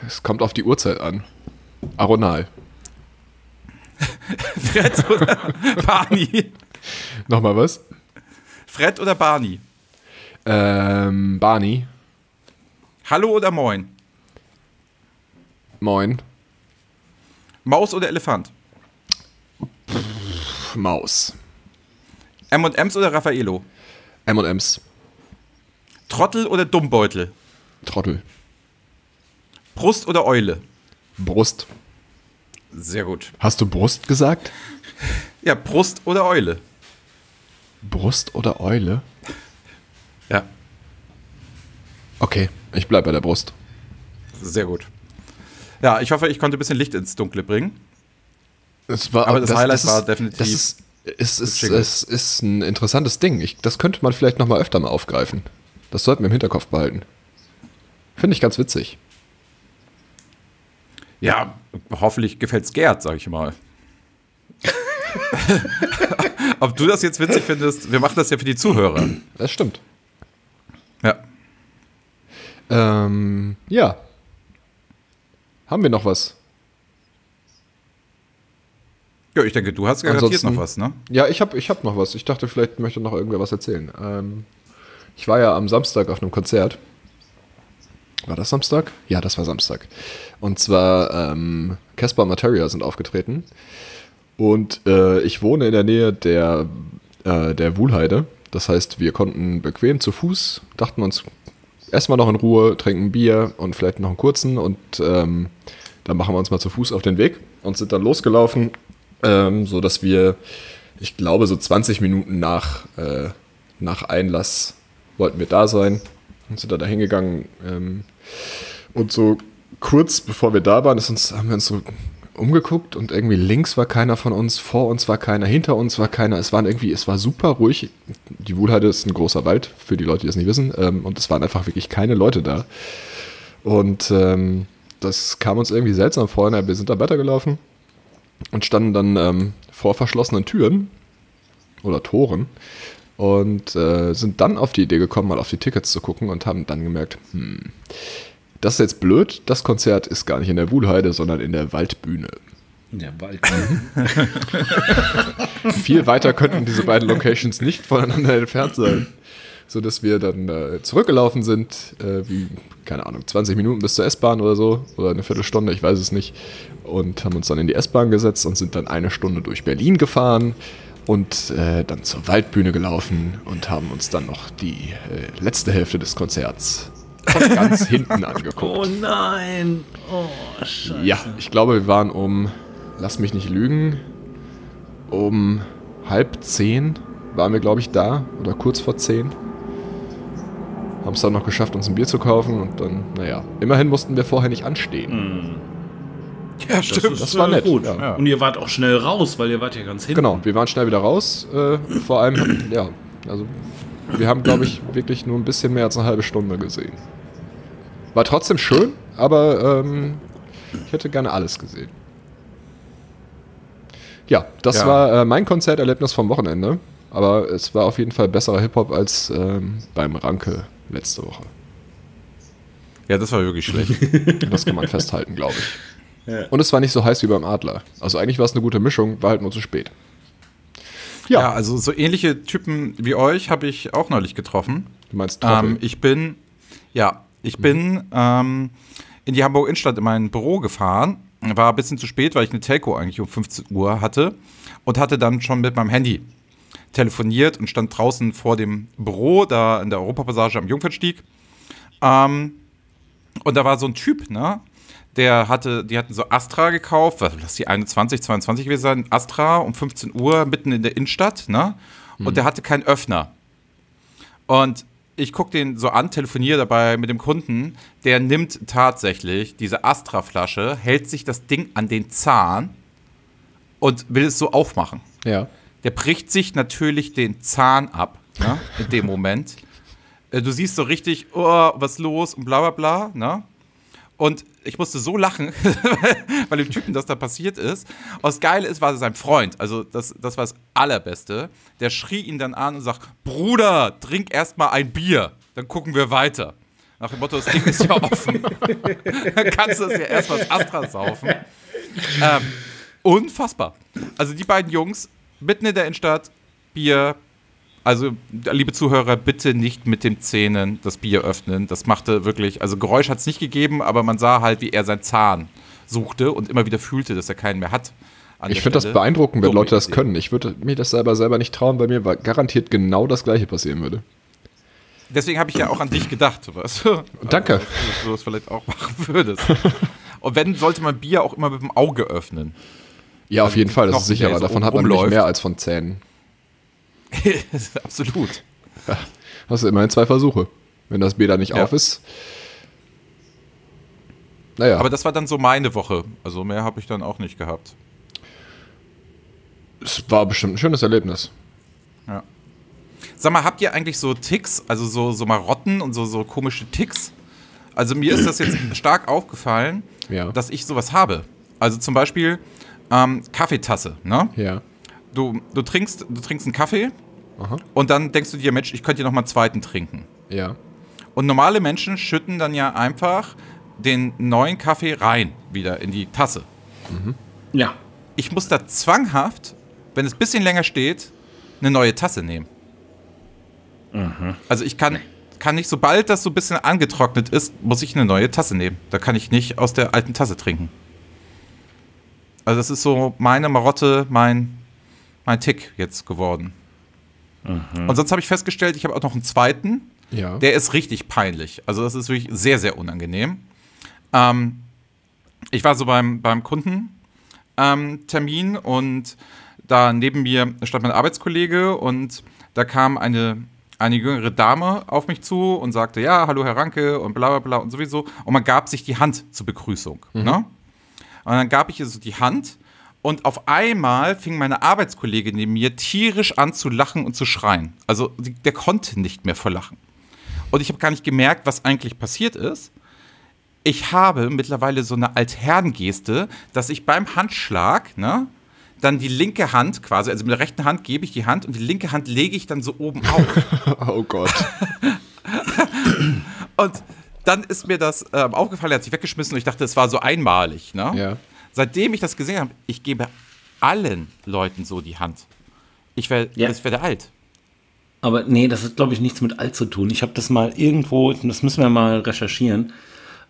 es kommt auf die Uhrzeit an. Aronal. Fred oder Barney? Nochmal was? Fred oder Barney? Ähm, Barney. Hallo oder Moin? Moin. Maus oder Elefant? Maus. M&M's oder Raffaello? M&M's. Trottel oder Dummbeutel? Trottel. Brust oder Eule? Brust. Sehr gut. Hast du Brust gesagt? Ja, Brust oder Eule? Brust oder Eule? Ja, Okay, ich bleib bei der Brust. sehr gut. Ja, ich hoffe, ich konnte ein bisschen Licht ins Dunkle bringen. Es war, Aber das Highlight ist, war definitiv Das ist, ist, ist, es ist ein interessantes Ding. Ich, das könnte man vielleicht noch mal öfter mal aufgreifen. Das sollten wir im Hinterkopf behalten. Finde ich ganz witzig. Ja, hoffentlich gefällt's Gerd, sag ich mal. Ob du das jetzt witzig findest, wir machen das ja für die Zuhörer. Das stimmt. Ja. Ähm, ja. Haben wir noch was? Ja, ich denke, du hast garantiert Ansonsten- noch was, ne? Ja, ich habe ich hab noch was. Ich dachte, vielleicht möchte noch irgendwer was erzählen. Ähm, ich war ja am Samstag auf einem Konzert. War das Samstag? Ja, das war Samstag. Und zwar ähm, Casper Materia sind aufgetreten. Und äh, ich wohne in der Nähe der, äh, der Wuhlheide. Das heißt, wir konnten bequem zu Fuß, dachten uns, erstmal noch in Ruhe, trinken Bier und vielleicht noch einen kurzen und ähm, dann machen wir uns mal zu Fuß auf den Weg und sind dann losgelaufen, ähm, so dass wir, ich glaube, so 20 Minuten nach, äh, nach Einlass wollten wir da sein sind da dahin gegangen. Ähm, und so kurz bevor wir da waren, ist uns, haben wir uns so umgeguckt und irgendwie links war keiner von uns, vor uns war keiner, hinter uns war keiner. Es waren irgendwie, es war super ruhig. Die Wuhlheide ist ein großer Wald, für die Leute, die das nicht wissen. Ähm, und es waren einfach wirklich keine Leute da. Und ähm, das kam uns irgendwie seltsam vor. Na, Wir sind da weitergelaufen und standen dann ähm, vor verschlossenen Türen oder Toren und äh, sind dann auf die Idee gekommen, mal auf die Tickets zu gucken und haben dann gemerkt, hm, das ist jetzt blöd, das Konzert ist gar nicht in der Wuhlheide, sondern in der Waldbühne. Ja, bald. Viel weiter könnten diese beiden Locations nicht voneinander entfernt sein. Sodass wir dann äh, zurückgelaufen sind, äh, wie, keine Ahnung, 20 Minuten bis zur S-Bahn oder so, oder eine Viertelstunde, ich weiß es nicht. Und haben uns dann in die S-Bahn gesetzt und sind dann eine Stunde durch Berlin gefahren und äh, dann zur Waldbühne gelaufen und haben uns dann noch die äh, letzte Hälfte des Konzerts von ganz hinten angeguckt. Oh nein. Oh, scheiße. Ja, ich glaube, wir waren um, lass mich nicht lügen, um halb zehn waren wir, glaube ich, da oder kurz vor zehn. Haben es dann noch geschafft, uns ein Bier zu kaufen und dann, naja, immerhin mussten wir vorher nicht anstehen. Ja, Das, ist, das war nett, Gut. ja. Und ihr wart auch schnell raus, weil ihr wart ja ganz hinten. Genau, wir waren schnell wieder raus. Äh, vor allem, ja, also wir haben, glaube ich, wirklich nur ein bisschen mehr als eine halbe Stunde gesehen. War trotzdem schön, aber ähm, ich hätte gerne alles gesehen. Ja, das Ja. war äh, mein Konzerterlebnis vom Wochenende. Aber es war auf jeden Fall besserer Hip-Hop als ähm, beim Ranke letzte Woche. Ja, das war wirklich schlecht. Das kann man festhalten, glaube ich. Und es war nicht so heiß wie beim Adler. Also eigentlich war es eine gute Mischung, war halt nur zu spät. Ja, Ja. also so ähnliche Typen wie euch habe ich auch neulich getroffen. Du meinst Trottel. Ähm, ich bin, ja, ich bin ähm, in die Hamburg Innenstadt in mein Büro gefahren. War ein bisschen zu spät, weil ich eine Telco eigentlich um 15 Uhr hatte und hatte dann schon mit meinem Handy telefoniert und stand draußen vor dem Büro, da in der Europapassage am Jungfernstieg. Ähm, und da war so ein Typ, ne? Der hatte, die hatten so Astra gekauft, was lass die 21, 22 gewesen sein, Astra um 15 Uhr mitten in der Innenstadt, ne? Und der hatte keinen Öffner. Und ich gucke den so an, telefoniere dabei mit dem Kunden, der nimmt tatsächlich diese Astra-Flasche, hält sich das Ding an den Zahn und will es so aufmachen. ja. Der bricht sich natürlich den Zahn ab, ne, in dem Moment. Äh, Du siehst so richtig, oh, was los und bla bla bla, ne? Und ich musste so lachen, weil dem Typen das da passiert ist. Und das Geile ist, war sein Freund. Also, das, das war das Allerbeste. Der schrie ihn dann an und sagt: Bruder, trink erst mal ein Bier, dann gucken wir weiter. Nach dem Motto, das Ding ist ja offen. dann kannst du es ja erst mal das Astra saufen. Ähm, unfassbar. Also, die beiden Jungs, mitten in der Innenstadt, Bier. Also, liebe Zuhörer, bitte nicht mit den Zähnen das Bier öffnen. Das machte wirklich, also Geräusch hat es nicht gegeben, aber man sah halt, wie er seinen Zahn suchte und immer wieder fühlte, dass er keinen mehr hat. Ich finde das beeindruckend, wenn Dumme Leute das Idee. können. Ich würde mir das selber selber nicht trauen, weil mir garantiert genau das gleiche passieren würde. Deswegen habe ich ja auch an dich gedacht. Du? Danke. Also, dass du das vielleicht auch machen würdest. Und wenn, sollte man Bier auch immer mit dem Auge öffnen. Ja, auf jeden Fall, das ist sicherer. Davon hat man rumläuft. mehr als von Zähnen. Absolut. Hast du immerhin zwei Versuche. Wenn das B da nicht Ja. auf ist. Naja, Aber das war dann so meine Woche. Also mehr habe ich dann auch nicht gehabt. es war bestimmt ein schönes Erlebnis. Ja. Sag mal, habt ihr eigentlich so Ticks, also so, so Marotten und so, so komische Ticks? Also mir ist das jetzt stark aufgefallen, Ja. dass ich sowas habe. Also zum Beispiel ähm, Kaffeetasse. Ne? Ja. Du, du, trinkst, du trinkst einen Kaffee Aha. und dann denkst du dir, Mensch, ich könnte hier noch mal einen zweiten trinken. Ja. Und normale Menschen schütten dann ja einfach den neuen Kaffee rein wieder in die Tasse. Ja. Ich muss da zwanghaft, wenn es ein bisschen länger steht, eine neue Tasse nehmen. Also ich kann, kann nicht, sobald das so ein bisschen angetrocknet ist, muss ich eine neue Tasse nehmen. Da kann ich nicht aus der alten Tasse trinken. Also das ist so meine Marotte, mein, mein Tick jetzt geworden. Und sonst habe ich festgestellt, ich habe auch noch einen zweiten, Ja. der ist richtig peinlich. Also das ist wirklich sehr, sehr unangenehm. Ähm, ich war so beim, beim Kundentermin ähm, und da neben mir stand mein Arbeitskollege und da kam eine, eine jüngere Dame auf mich zu und sagte, ja, hallo Herr Ranke und bla bla bla und sowieso. Und man gab sich die Hand zur Begrüßung. Ne? Und dann gab ich ihr so die Hand und auf einmal fing meine Arbeitskollegin neben mir tierisch an zu lachen und zu schreien. Also der konnte nicht mehr vor Lachen. Und ich habe gar nicht gemerkt, was eigentlich passiert ist. Ich habe mittlerweile so eine Altherrengeste, dass ich beim Handschlag, ne, dann die linke Hand quasi, also mit der rechten Hand gebe ich die Hand und die linke Hand lege ich dann so oben auf. Oh Gott. und dann ist mir das ähm, aufgefallen, er hat sich weggeschmissen und ich dachte, es war so einmalig. Ne? Ja. Seitdem ich das gesehen habe, ich gebe allen Leuten so die Hand. Ich werde Ja. ich werde alt. Aber nee, das hat, glaube ich, nichts mit alt zu tun. Ich habe das mal irgendwo, das müssen wir mal recherchieren.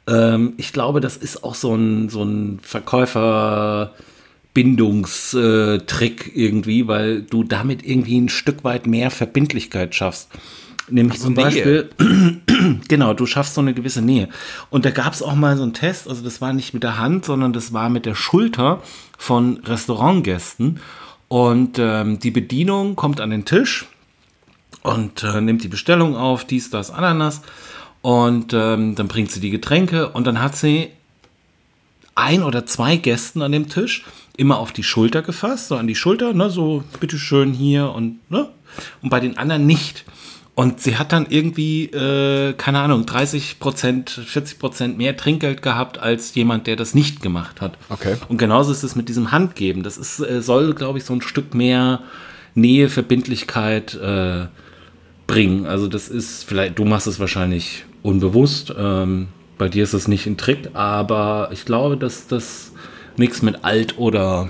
Ähm, ich glaube, das ist auch so ein, so ein Verkäuferbindungstrick irgendwie, weil du damit irgendwie ein Stück weit mehr Verbindlichkeit schaffst. Nämlich so, zum Nähe. Beispiel, genau, du schaffst so eine gewisse Nähe. Und da gab es auch mal so einen Test, also das war nicht mit der Hand, sondern das war mit der Schulter von Restaurantgästen. Und ähm, die Bedienung kommt an den Tisch und äh, nimmt die Bestellung auf, dies, das, Ananas. Und ähm, dann bringt sie die Getränke und dann hat sie ein oder zwei Gästen an dem Tisch immer auf die Schulter gefasst, so an die Schulter, ne, so bitteschön hier und, ne, und bei den anderen nicht. Und sie hat dann irgendwie, äh, keine Ahnung, 30 Prozent, 40 Prozent mehr Trinkgeld gehabt als jemand, der das nicht gemacht hat. Okay. Und genauso ist es mit diesem Handgeben. Das ist, äh, soll, glaube ich, so ein Stück mehr Nähe, Verbindlichkeit äh, bringen. Also das ist vielleicht, du machst es wahrscheinlich unbewusst. Ähm, bei dir ist es nicht ein Trick, aber ich glaube, dass das nichts mit alt oder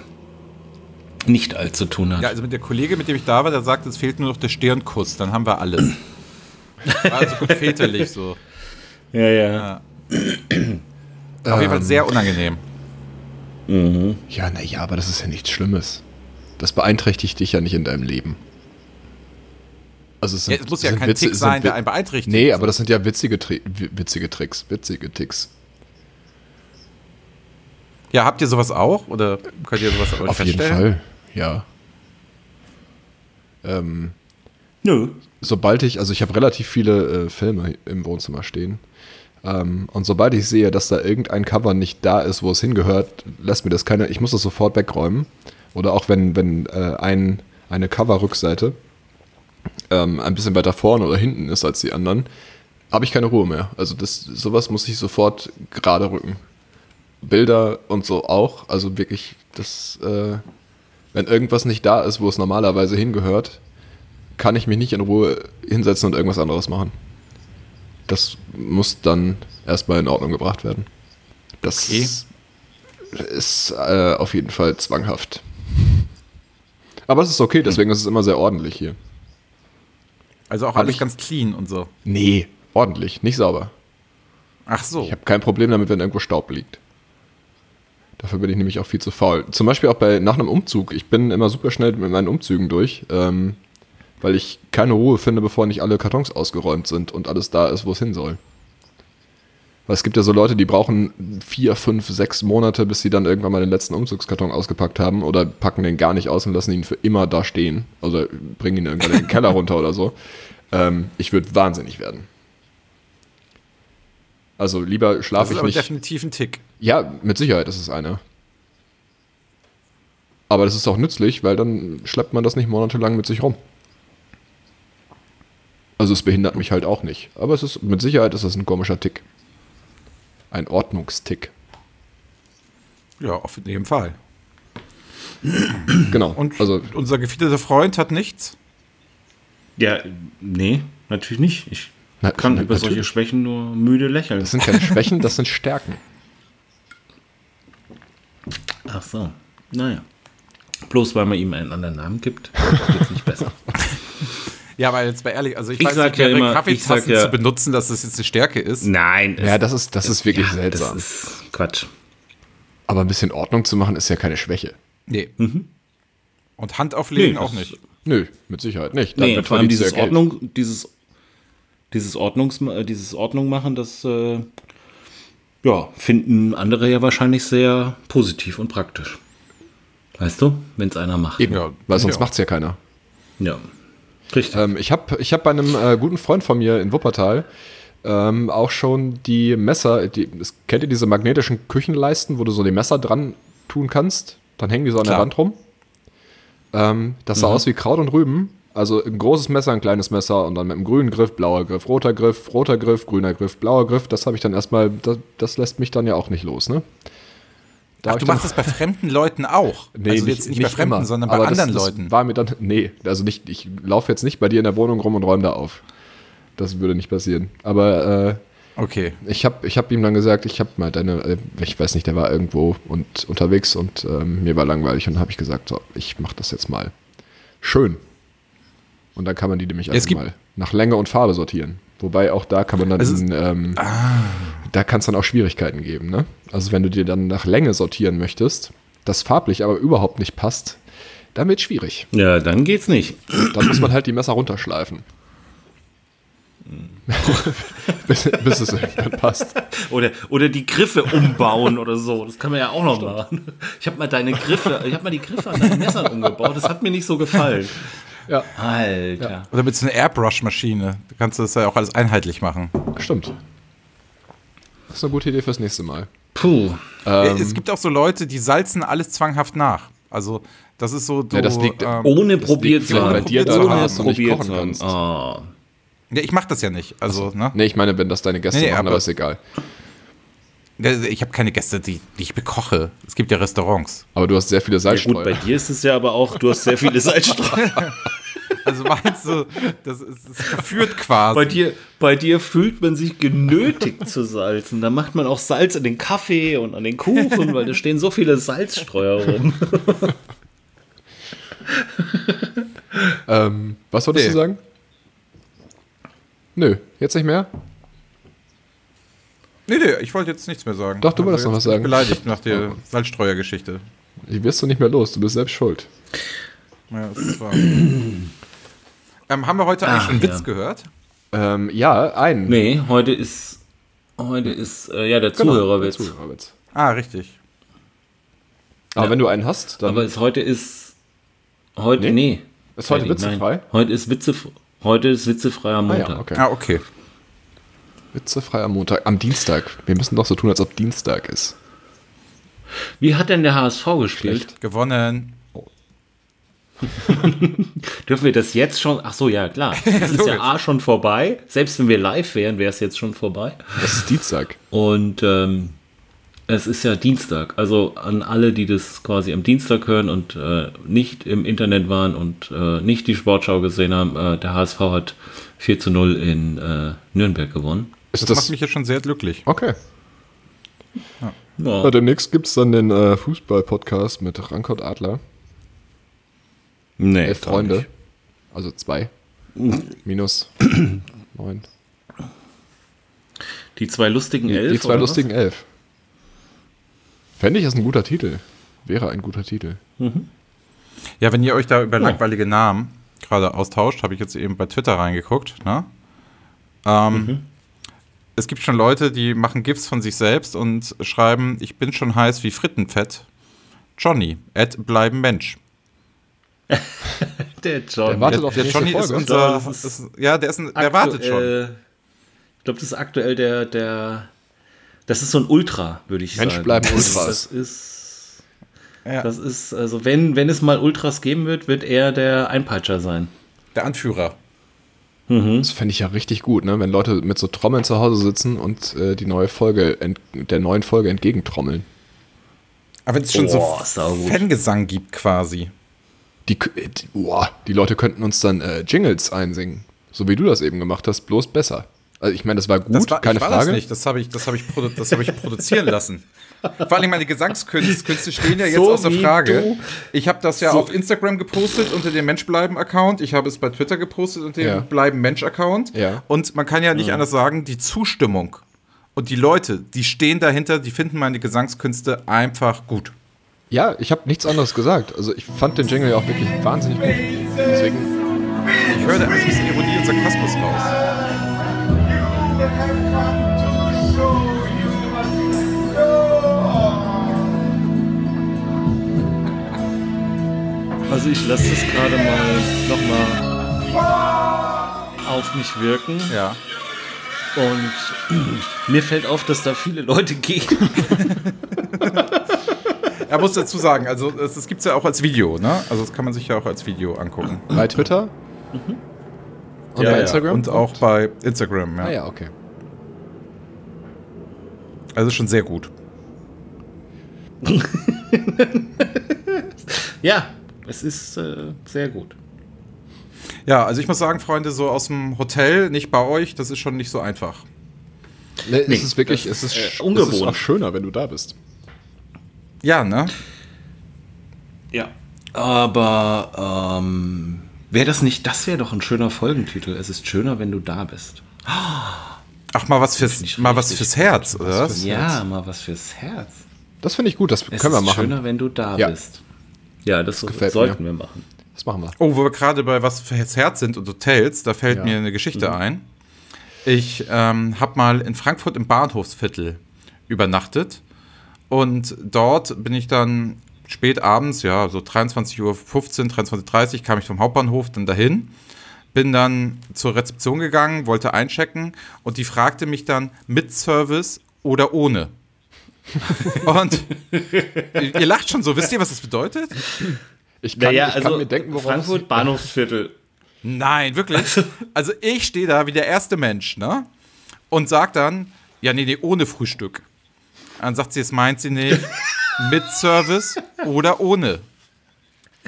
nicht allzu tun hat. Ja, also mit der Kollege, mit dem ich da war, der sagt, es fehlt nur noch der Stirnkuss, dann haben wir alles. War also gut väterlich so. ja. ja. Auf jeden Fall sehr unangenehm. Ja, naja, aber das ist ja nichts Schlimmes. Das beeinträchtigt dich ja nicht in deinem Leben. Also es, Ja, sind, es muss ja sind kein Witze- Tick sein, der einen beeinträchtigt. Nee, aber das sind ja witzige, witzige Tricks. Witzige Ticks. Ja, habt ihr sowas auch? Oder könnt ihr sowas auch Auf jeden feststellen? Fall, ja. Ähm, Nö. sobald ich, also ich habe relativ viele äh, Filme im Wohnzimmer stehen. Ähm, und sobald ich sehe, dass da irgendein Cover nicht da ist, wo es hingehört, lässt mir das keine, ich muss das sofort wegräumen. Oder auch wenn, wenn äh, ein, eine Coverrückseite ähm, ein bisschen weiter vorne oder hinten ist als die anderen, habe ich keine Ruhe mehr. Also das, sowas muss ich sofort gerade rücken. Bilder und so auch. Also wirklich, das, äh, wenn irgendwas nicht da ist, wo es normalerweise hingehört, kann ich mich nicht in Ruhe hinsetzen und irgendwas anderes machen. Das muss dann erstmal in Ordnung gebracht werden. Das Okay. ist äh, auf jeden Fall zwanghaft. Aber es ist okay, deswegen ist es immer sehr ordentlich hier. Also auch Hab alles ich- ganz clean und so. Nee, ordentlich, nicht sauber. Ach so. Ich habe kein Problem damit, wenn irgendwo Staub liegt. Dafür bin ich nämlich auch viel zu faul. Zum Beispiel auch bei nach einem Umzug. Ich bin immer super schnell mit meinen Umzügen durch, ähm, weil ich keine Ruhe finde, bevor nicht alle Kartons ausgeräumt sind und alles da ist, wo es hin soll. Weil es gibt ja so Leute, die brauchen vier, fünf, sechs Monate, bis sie dann irgendwann mal den letzten Umzugskarton ausgepackt haben oder packen den gar nicht aus und lassen ihn für immer da stehen. Also bringen ihn irgendwann in den Keller runter oder so. Ähm, ich würde wahnsinnig werden. Also lieber das schlafe ist ich aber nicht. definitiv ein Tick. Ja, mit Sicherheit ist es einer. Aber das ist auch nützlich, weil dann schleppt man das nicht monatelang mit sich rum. Also es behindert mich halt auch nicht. Aber es ist mit Sicherheit ist das ein komischer Tick. Ein Ordnungstick. Ja, auf jeden Fall. Genau. Und also unser gefehlter Freund hat nichts? Ja, nee, natürlich nicht. Ich Na, kann na, über solche natürlich. Schwächen nur müde lächeln. das sind keine Schwächen, das sind Stärken. Ach so. Naja. Bloß weil man ihm einen anderen Namen gibt, wird es nicht besser. Ja, aber jetzt mal ehrlich, also ich, Ich weiß nicht, ja immer- ich Kaffeetassen ja- zu benutzen, dass das jetzt eine Stärke ist. Nein. Ja, das ist, das ist wirklich ja, seltsam. Das ist Quatsch. Aber ein bisschen Ordnung zu machen ist ja keine Schwäche. Nee. Und Hand auflegen Nee, auch nicht. Nö, mit Sicherheit nicht. Damit Nee, vor allem dieses. Ordnung, dieses, dieses Ordnungs, äh, dieses Ordnung machen, das äh, ja, finden andere ja wahrscheinlich sehr positiv und praktisch. Weißt du, wenn es einer macht. Eben, Ja, weil sonst ja. macht's ja keiner. Ja. Richtig. Ähm, ich habe ich hab bei einem äh, guten Freund von mir in Wuppertal ähm, auch schon die Messer, die, das, kennt ihr diese magnetischen Küchenleisten, wo du so die Messer dran tun kannst? Dann hängen die so an der Klar. Wand rum. Ähm, das sah aus wie Kraut und Rüben. Also ein großes Messer, ein kleines Messer und dann mit einem grünen Griff, blauer Griff, roter Griff, roter Griff, grüner Griff, blauer Griff. Das habe ich dann erstmal, das, das lässt mich dann ja auch nicht los, ne? Ach, du machst das bei fremden Leuten auch. Nee, also jetzt nicht, bei Fremden, immer. sondern bei Aber anderen das, Leuten. Das war mir dann, nee, also nicht, ich laufe jetzt nicht bei dir in der Wohnung rum und räume da auf. Das würde nicht passieren. Aber äh, Okay. ich habe ich hab ihm dann gesagt, ich habe mal deine, äh, ich weiß nicht, der war irgendwo und unterwegs und ähm, mir war langweilig und habe ich gesagt, so, ich mache das jetzt mal schön. Und dann kann man die nämlich Es einfach mal nach Länge und Farbe sortieren. Wobei auch da kann man dann, ist- ähm, da kann es dann auch Schwierigkeiten geben. Ne? Also wenn du dir dann nach Länge sortieren möchtest, das farblich aber überhaupt nicht passt, dann wird schwierig. ja, dann geht's nicht. Dann muss man halt die Messer runterschleifen. bis, bis es irgendwann passt. Oder, oder die Griffe umbauen oder so. Das kann man ja auch noch machen. Ich habe mal deine Griffe, ich habe mal die Griffe an deinen Messern umgebaut. Das hat mir nicht so gefallen. Ja, Alter. Oder mit so einer Airbrush-Maschine. Da kannst du das ja auch alles einheitlich machen. stimmt. Das ist eine gute Idee fürs nächste Mal. Puh. Ähm, es gibt auch so Leute, die salzen alles zwanghaft nach. Also, das ist so. Du, Ja, das liegt- ähm, Ohne Das probiert liegt zu haben. bei dir daran, Ohne probiert kochen zu haben. kannst. Ah. ja, ich mache das ja nicht. Also, ne? Nee, ich meine, wenn das deine Gäste Nee, nee, machen, aber- aber ist egal. Ich habe keine Gäste, die, die ich bekoche. Es gibt ja Restaurants. Aber du hast sehr viele Ja, gut, bei Salzstreuer. dir ist es ja aber auch, du hast sehr viele Salzstreuer. Also meinst du, das ist, das ist geführt quasi. Bei dir, bei dir fühlt man sich genötigt zu salzen. Da macht man auch Salz in den Kaffee und an den Kuchen, weil da stehen so viele Salzstreuer rum. ähm, was wolltest Nee. du sagen? Nö, jetzt nicht mehr? Nee, nee, ich wollte jetzt nichts mehr sagen. Doch, du wolltest Also noch was bin ich sagen. Beleidigt nach der Salzstreuer-Geschichte. Die wirst du nicht mehr los, du bist selbst schuld. Ja, das ist wahr. ähm, haben wir heute eigentlich Ah, schon einen ja. Witz gehört? Ähm, ja, einen. Nee, heute ist, heute ist, äh, ja, der Genau, Zuhörerwitz. Zuhörerwitz. Ah, richtig. Aber Ja. wenn du einen hast, dann Aber ist, heute ist, heute, nee. ist heute witzefrei. nein. Heute ist Witze, heute ist witzefreier Ah, Montag. ja, okay. Ah, okay. Witzefrei am Montag, am Dienstag. Wir müssen doch so tun, als ob Dienstag ist. Wie hat denn der HSV gespielt? Gewonnen. Dürfen wir das jetzt schon? Ach so, ja, klar. Das ist ja. A schon vorbei. Selbst wenn wir live wären, wäre es jetzt schon vorbei. Das ist Dienstag. Und ähm, es ist ja Dienstag. Also an alle, die das quasi am Dienstag hören und äh, nicht im Internet waren und äh, nicht die Sportschau gesehen haben, äh, der HSV hat 4 zu 0 in äh, Nürnberg gewonnen. Ist Das, das, macht mich jetzt schon sehr glücklich. Okay. Ja. Ja, demnächst gibt es dann den äh, Fußball-Podcast mit Rankot Adler. Nee, Elf Freunde. nicht. Also zwei. Minus neun. Die zwei lustigen Elf. Die zwei oder was? lustigen elf. Fände ich, ist ein guter Titel. Wäre ein guter Titel. Ja, wenn ihr euch da über langweilige Namen gerade austauscht, habe ich jetzt eben bei Twitter reingeguckt. Ne? Ähm, Es gibt schon Leute, die machen GIFs von sich selbst und schreiben, ich bin schon heiß wie Frittenfett. Johnny, Ed bleiben Mensch. Der John. Der wartet auf der Johnny ist Folge. unser. Das ist ist, ja, der, ist ein, der wartet schon. Ich glaube, das ist aktuell der, der. Das ist so ein Ultra, würde ich Mensch sagen. bleiben Das ist- Ultras. Das ist. Ja. Das ist, also wenn, wenn es mal Ultras geben wird, wird er der Einpeitscher sein. Der Anführer. Das fände ich ja richtig gut, ne? wenn Leute mit so Trommeln zu Hause sitzen und äh, die neue Folge der neuen Folge entgegentrommeln. Aber wenn es schon Boah, so. Fangesang gibt quasi. Die, äh, die, boah, die Leute könnten uns dann äh, Jingles einsingen. So wie du das eben gemacht hast, bloß besser. Also ich meine, das war gut, Das war, keine ich war Frage. das nicht, das habe ich, das hab ich, produ das hab ich produzieren lassen. Vor allem meine Gesangskünste Künste stehen ja jetzt So außer Frage. du- Ich habe das ja So- auf Instagram gepostet unter dem Menschbleiben-Account. Ich habe es bei Twitter gepostet unter dem Ja. Bleiben-Mensch-Account. Ja. Und man kann ja nicht anders sagen, die Zustimmung und die Leute, die stehen dahinter, die finden meine Gesangskünste einfach gut. Ja, ich habe nichts anderes gesagt. Also ich fand den Jingle ja auch wirklich wahnsinnig gut. Deswegen, Ich höre da ein bisschen Ironie und Sarkasmus raus. Also ich lasse das gerade mal nochmal auf mich wirken. Ja. Und mir fällt auf, dass da viele Leute gehen. Er muss dazu sagen, also es, es gibt es ja auch als Video, ne? Also das kann man sich ja auch als Video angucken. bei Twitter und Ja, bei ja. Instagram. Und auch bei Instagram, ja. Ah ja, okay. Also schon sehr gut. Ja, es ist äh, sehr gut. Ja, also ich muss sagen, Freunde, so aus dem Hotel, nicht bei euch, das ist schon nicht so einfach. Nee, Nee, es ist wirklich, das es ist, ist, äh, es ist ungewohnt. auch schöner, wenn du da bist. Ja, ne? Ja. Aber ähm, wäre das nicht, das wäre doch ein schöner Folgentitel. Es ist schöner, wenn du da bist. Ach, mal was fürs, nicht mal was fürs Herz, oder was? fürs- Ja, mal was fürs Herz. Das finde ich gut, das Es können wir ist machen. schöner, wenn du da Ja. bist. Ja, das, gefällt sollten wir machen. Das machen wir. Oh, wo wir gerade bei was fürs Herz sind und Hotels, da fällt Ja. mir eine Geschichte ein. Ich ähm, habe mal in Frankfurt im Bahnhofsviertel übernachtet und dort bin ich dann spät abends, ja, so 23.15 Uhr, 23.30 Uhr kam ich vom Hauptbahnhof dann dahin, bin dann zur Rezeption gegangen, wollte einchecken und die fragte mich dann mit Service oder ohne. Und ihr lacht schon so, wisst ihr, was das bedeutet? Ich kann, Naja, ich kann also mir denken, worauf Frankfurt Bahnhofsviertel. Nein, wirklich. Also ich stehe da wie der erste Mensch, ne? Und sag dann, ja, nee, nee, ohne Frühstück. Dann sagt sie, es meint sie nicht, mit Service oder ohne.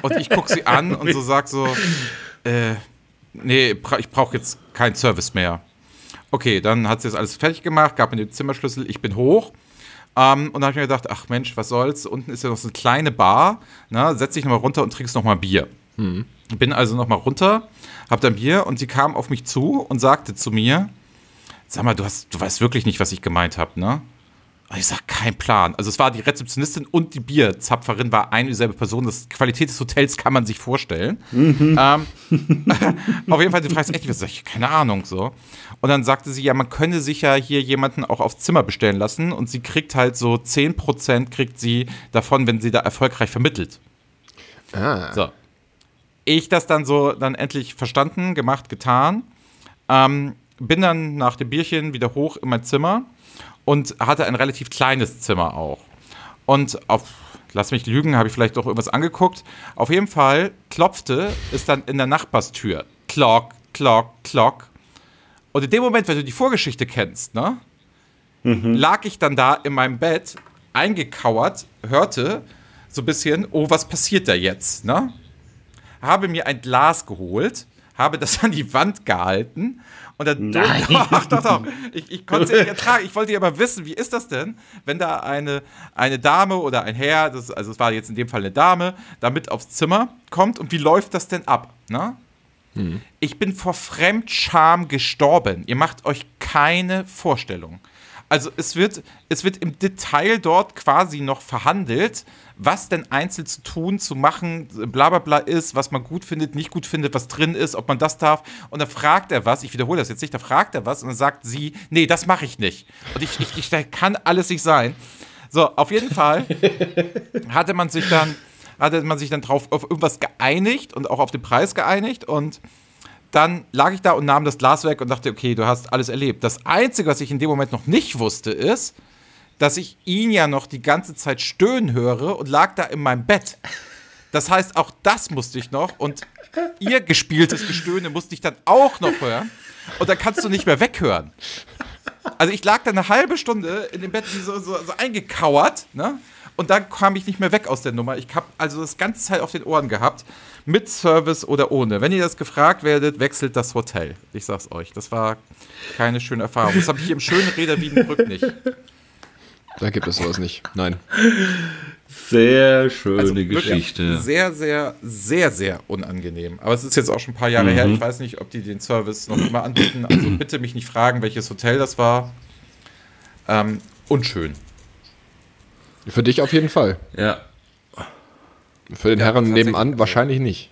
Und ich gucke sie an und so sag so, äh, nee, ich brauche jetzt keinen Service mehr. Okay, dann hat sie das alles fertig gemacht, gab mir den Zimmerschlüssel, ich bin hoch. Ähm, und dann habe ich mir gedacht, ach Mensch, was soll's, unten ist ja noch so eine kleine Bar, ne? setz dich nochmal runter und trinkst nochmal Bier. Bin also nochmal runter, hab dann Bier und sie kam auf mich zu und sagte zu mir, sag mal, du, hast, du weißt wirklich nicht, was ich gemeint habe, ne? Und ich sag, kein Plan. Also es war die Rezeptionistin und die Bierzapferin war eine dieselbe Person. Das Qualität des Hotels kann man sich vorstellen. Ähm, auf jeden Fall, du fragst echt, was sag ich, keine Ahnung, so. Und dann sagte sie, ja, man könne sich ja hier jemanden auch aufs Zimmer bestellen lassen und sie kriegt halt so 10% kriegt sie davon, wenn sie da erfolgreich vermittelt. Ah. So. Ich das dann so dann endlich verstanden, gemacht, getan. Ähm, bin dann nach dem Bierchen wieder hoch in mein Zimmer und hatte ein relativ kleines Zimmer auch. Und auf, lass mich lügen, habe ich vielleicht auch irgendwas angeguckt. Auf jeden Fall klopfte es dann in der Nachbarstür. Klock, klock, klock. Und in dem Moment, wenn du die Vorgeschichte kennst, ne, lag ich dann da in meinem Bett, eingekauert, hörte so ein bisschen, oh, was passiert da jetzt, ne? Habe mir ein Glas geholt, habe das an die Wand gehalten und dann. Doch, doch, doch. Ich, ich konnte es ja nicht ertragen. Ich wollte ja aber wissen, wie ist das denn, wenn da eine, eine Dame oder ein Herr, das, also es war jetzt in dem Fall eine Dame, da mit aufs Zimmer kommt und wie läuft das denn ab? Ne? Ich bin vor Fremdscham gestorben. Ihr macht euch keine Vorstellung. Also es wird, es wird im Detail dort quasi noch verhandelt, was denn einzeln zu tun, zu machen, bla bla bla ist, was man gut findet, nicht gut findet, was drin ist, ob man das darf. Und dann fragt er was, ich wiederhole das jetzt nicht, da fragt er was und dann sagt sie, nee, das mache ich nicht. Und ich, ich, ich, kann alles nicht sein. So, auf jeden Fall hatte man sich dann, hatte man sich dann drauf auf irgendwas geeinigt und auch auf den Preis geeinigt und dann lag ich da und nahm das Glas weg und dachte, okay, du hast alles erlebt. Das Einzige, was ich in dem Moment noch nicht wusste, ist, dass ich ihn ja noch die ganze Zeit stöhnen höre und lag da in meinem Bett. Das heißt, auch das musste ich noch und ihr gespieltes Gestöhne musste ich dann auch noch hören und dann kannst du nicht mehr weghören. Also ich lag da eine halbe Stunde in dem Bett so, so, so eingekauert, ne? Und dann kam ich nicht mehr weg aus der Nummer. Ich habe also das ganze Zeit auf den Ohren gehabt, mit Service oder ohne. Wenn ihr das gefragt werdet, wechselt das Hotel. Ich sag's euch, das war keine schöne Erfahrung. Das habe ich hier im schönen Reda Wiedenbrück nicht. Da gibt es sowas nicht. Nein. Sehr schöne Also Geschichte. Sehr, sehr, sehr, sehr unangenehm. Aber es ist jetzt auch schon ein paar Jahre her. Ich weiß nicht, ob die den Service noch immer anbieten. Also bitte mich nicht fragen, welches Hotel das war. Ähm, unschön. Für dich auf jeden Fall. Ja. Für den Ja, Herren nebenan wahrscheinlich nicht.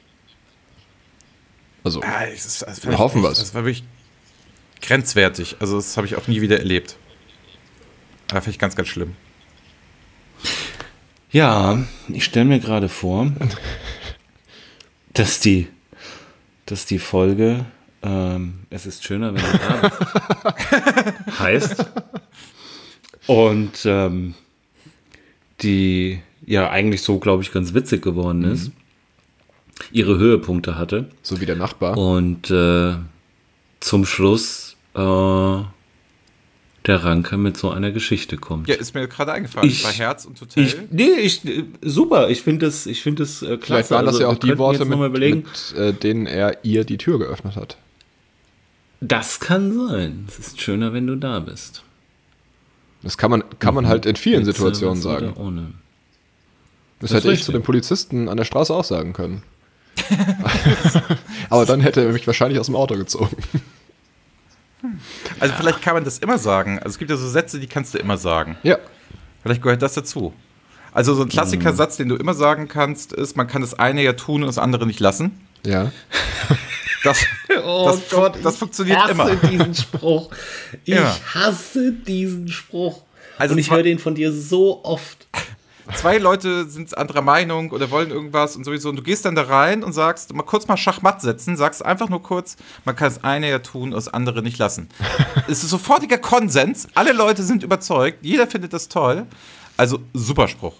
Also, es ist- das Wir war hoffen echt- wir's. Das war wirklich grenzwertig. Also das habe ich auch nie wieder erlebt. Da finde ich ganz, ganz schlimm. Ja, ich stelle mir gerade vor, dass die, dass die Folge ähm, Es ist schöner, wenn du da bist, heißt. Und ähm, die ja eigentlich so, glaube ich, ganz witzig geworden ist. Ihre Höhepunkte hatte. so wie der Nachbar. Und äh, zum Schluss äh, der Ranke mit so einer Geschichte kommt. Ja, ist mir gerade eingefallen. Ich- Bei Herz und Hotel. Ich, nee, ich, äh, super. Ich finde das, ich finde das äh, klasse. Vielleicht waren das Also, ja auch die Worte, mit, mit äh, denen er ihr die Tür geöffnet hat. Das kann sein. Es ist schöner, wenn du da bist. Das kann man, kann man halt in vielen Mit Situationen sagen. Ohne. Das, ist hätte ich zu den Polizisten an der Straße auch sagen können. Aber dann hätte er mich wahrscheinlich aus dem Auto gezogen. Also vielleicht kann man das immer sagen. Also es gibt ja so Sätze, die kannst du immer sagen. Ja. Vielleicht gehört das dazu. Also so ein Klassikersatz, den du immer sagen kannst, ist, man kann das eine ja tun und das andere nicht lassen. Ja. Das, das, fu- das funktioniert immer. diesen Spruch. Ich Immer. hasse diesen Spruch. Also Und ich höre den von dir so oft. Zwei Leute sind anderer Meinung oder wollen irgendwas und sowieso. Und du gehst dann da rein und sagst, mal kurz mal Schachmatt setzen, sagst einfach nur kurz, man kann das eine ja tun und das andere nicht lassen. es ist sofortiger Konsens. Alle Leute sind überzeugt. Jeder findet das toll. Also super Spruch.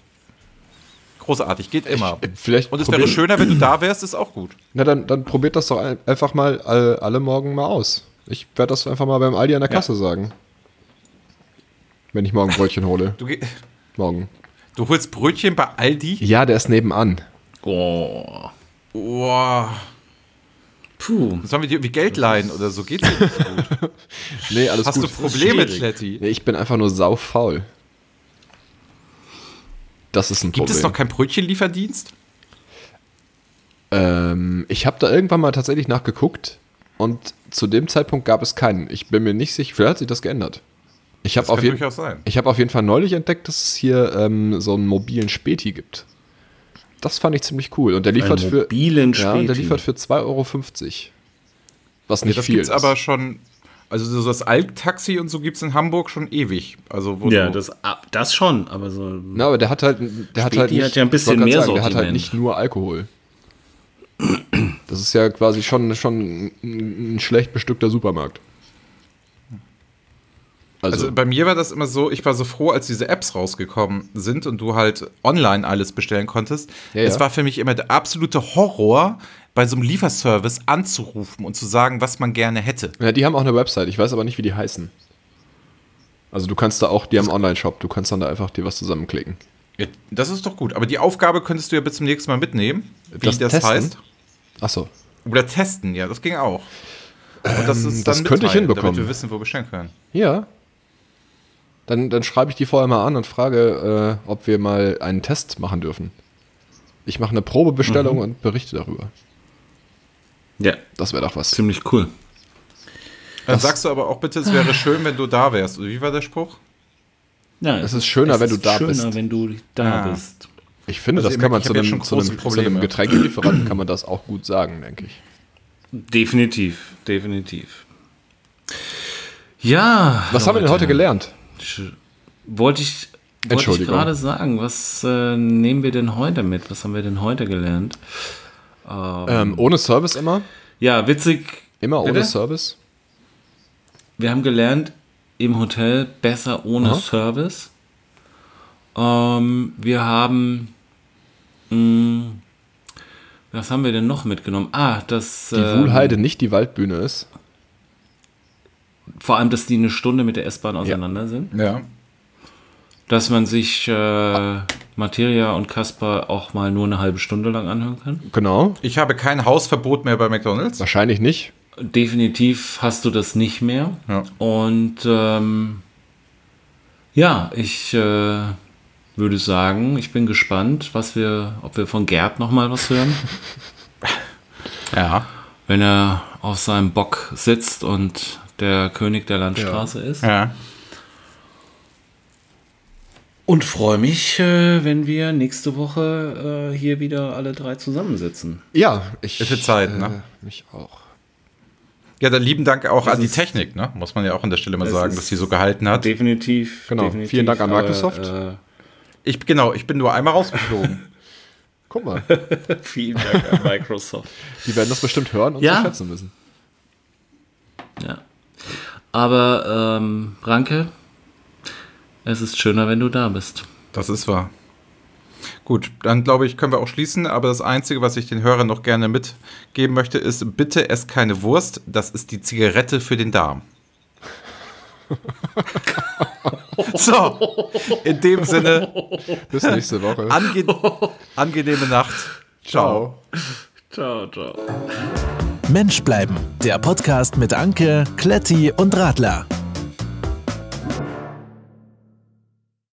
Großartig, geht immer. Vielleicht Und es wäre schöner, wenn du da wärst, ist auch gut. Na, dann, dann probiert das doch ein- einfach mal alle, alle morgen mal aus. Ich werde das einfach mal beim Aldi an der Kasse sagen. Wenn ich morgen Brötchen hole. Du, Morgen. du holst Brötchen bei Aldi. Ja, der ist nebenan. Oh. Boah. Puh. Sollen wir dir irgendwie Geld leihen oder so? Geht's dir nicht gut? Nee, alles Hast gut. du Probleme. Kletti? Nee, ich bin einfach nur saufaul. Das ist ein Gibt Problem. es noch keinen Brötchenlieferdienst? Ähm, ich habe da irgendwann mal tatsächlich nachgeguckt und zu dem Zeitpunkt gab es keinen. Ich bin mir nicht sicher, vielleicht hat sich das geändert. Ich habe Das auf, kann jeden- durchaus sein. ich hab auf jeden Fall neulich entdeckt, dass es hier ähm, so einen mobilen Späti gibt. Das fand ich ziemlich cool. Und der liefert für. mobilen Ja, und der Späti. liefert für 2,50 Euro. Was nicht das viel gibt's ist. aber schon, also so das Alk-Taxi und so gibt es in Hamburg schon ewig. Also wo Ja, das, ah, das schon, aber so. Na, aber der hat halt, der hat halt nicht, hat ja ein bisschen mehr Der hat halt nicht nur Alkohol. Das ist ja quasi schon, schon ein ein schlecht bestückter Supermarkt. Also, Also bei mir war das immer so, ich war so froh, als diese Apps rausgekommen sind und du halt online alles bestellen konntest. Ja, es ja. war für mich immer der absolute Horror, bei so einem Lieferservice anzurufen und zu sagen, was man gerne hätte. ja, die haben auch eine Website, ich weiß aber nicht, wie die heißen. Also du kannst da auch, die haben einen Online-Shop, du kannst dann da einfach dir was zusammenklicken. Ja, Das ist doch gut. Aber die Aufgabe könntest du ja bis zum nächsten Mal mitnehmen, wie das, Das Testen? heißt. Achso. Oder testen, ja, das ging auch. Und das, ist Ähm, das könnte ich hinbekommen. Damit wir wissen, wo wir bestellen können. Ja. Dann, dann schreibe ich die vorher mal an und frage, äh, ob wir mal einen Test machen dürfen. Ich mache eine Probebestellung und berichte darüber. Ja, Das wäre doch was. ziemlich cool. Dann sagst du aber auch bitte, es wäre schön, wenn du da wärst. Oder wie war der Spruch? Ja, Es ist schöner, wenn du da schöner, bist. wenn du da Ah. bist. Ich finde, Also das kann man zu einem, zu einem, zu einem. Getränkelieferanten kann man das auch gut sagen, denke ich. Definitiv, definitiv. Ja. Was haben wir denn heute gelernt? Wollte ich, wollte ich gerade sagen, was äh, nehmen wir denn heute mit? Was haben wir denn heute gelernt? Ähm, ohne Service immer? Ja, witzig. Immer ohne Bitte? Service? Wir haben gelernt, im Hotel besser ohne Aha. Service. Ähm, wir haben. Mh, was haben wir denn noch mitgenommen? Ah, dass. Die ähm, Wuhlheide nicht die Waldbühne ist. Vor allem, dass die eine Stunde mit der S-Bahn auseinander sind. Ja. Dass man sich äh, Materia und Kasper auch mal nur eine halbe Stunde lang anhören kann. Genau. Ich habe kein Hausverbot mehr bei McDonalds. Wahrscheinlich nicht. Definitiv hast du das nicht mehr. Ja. Und ähm, ja, ich äh, würde sagen, ich bin gespannt, was wir, ob wir von Gerd noch mal was hören, Ja. wenn er auf seinem Bock sitzt und der König der Landstraße ist. Ja. Und freue mich, äh, wenn wir nächste Woche äh, hier wieder alle drei zusammensitzen. Ja, ich. Wird Zeit, ne? Äh, mich auch. Ja, dann lieben Dank auch Das an die ist- Technik, ne? Muss man ja auch an der Stelle mal sagen, ist- dass sie so gehalten hat. Definitiv. Genau. definitiv, Vielen Dank an Microsoft. Äh, Ich, genau, ich bin nur einmal rausgeflogen. Guck mal, vielen Dank an Microsoft. die werden das bestimmt hören und Ja. zu schätzen wissen. Ja. Aber ähm, Ranke, es ist schöner, wenn du da bist. Das ist wahr. Gut, dann glaube ich, können wir auch schließen. Aber das Einzige, was ich den Hörern noch gerne mitgeben möchte, ist, bitte esst keine Wurst. Das ist die Zigarette für den Darm. so, in dem Sinne, Bis nächste Woche. ange angenehme Nacht. Ciao. Ciao, ciao. Mensch bleiben. Der Podcast mit Anke, Kletti und Radler.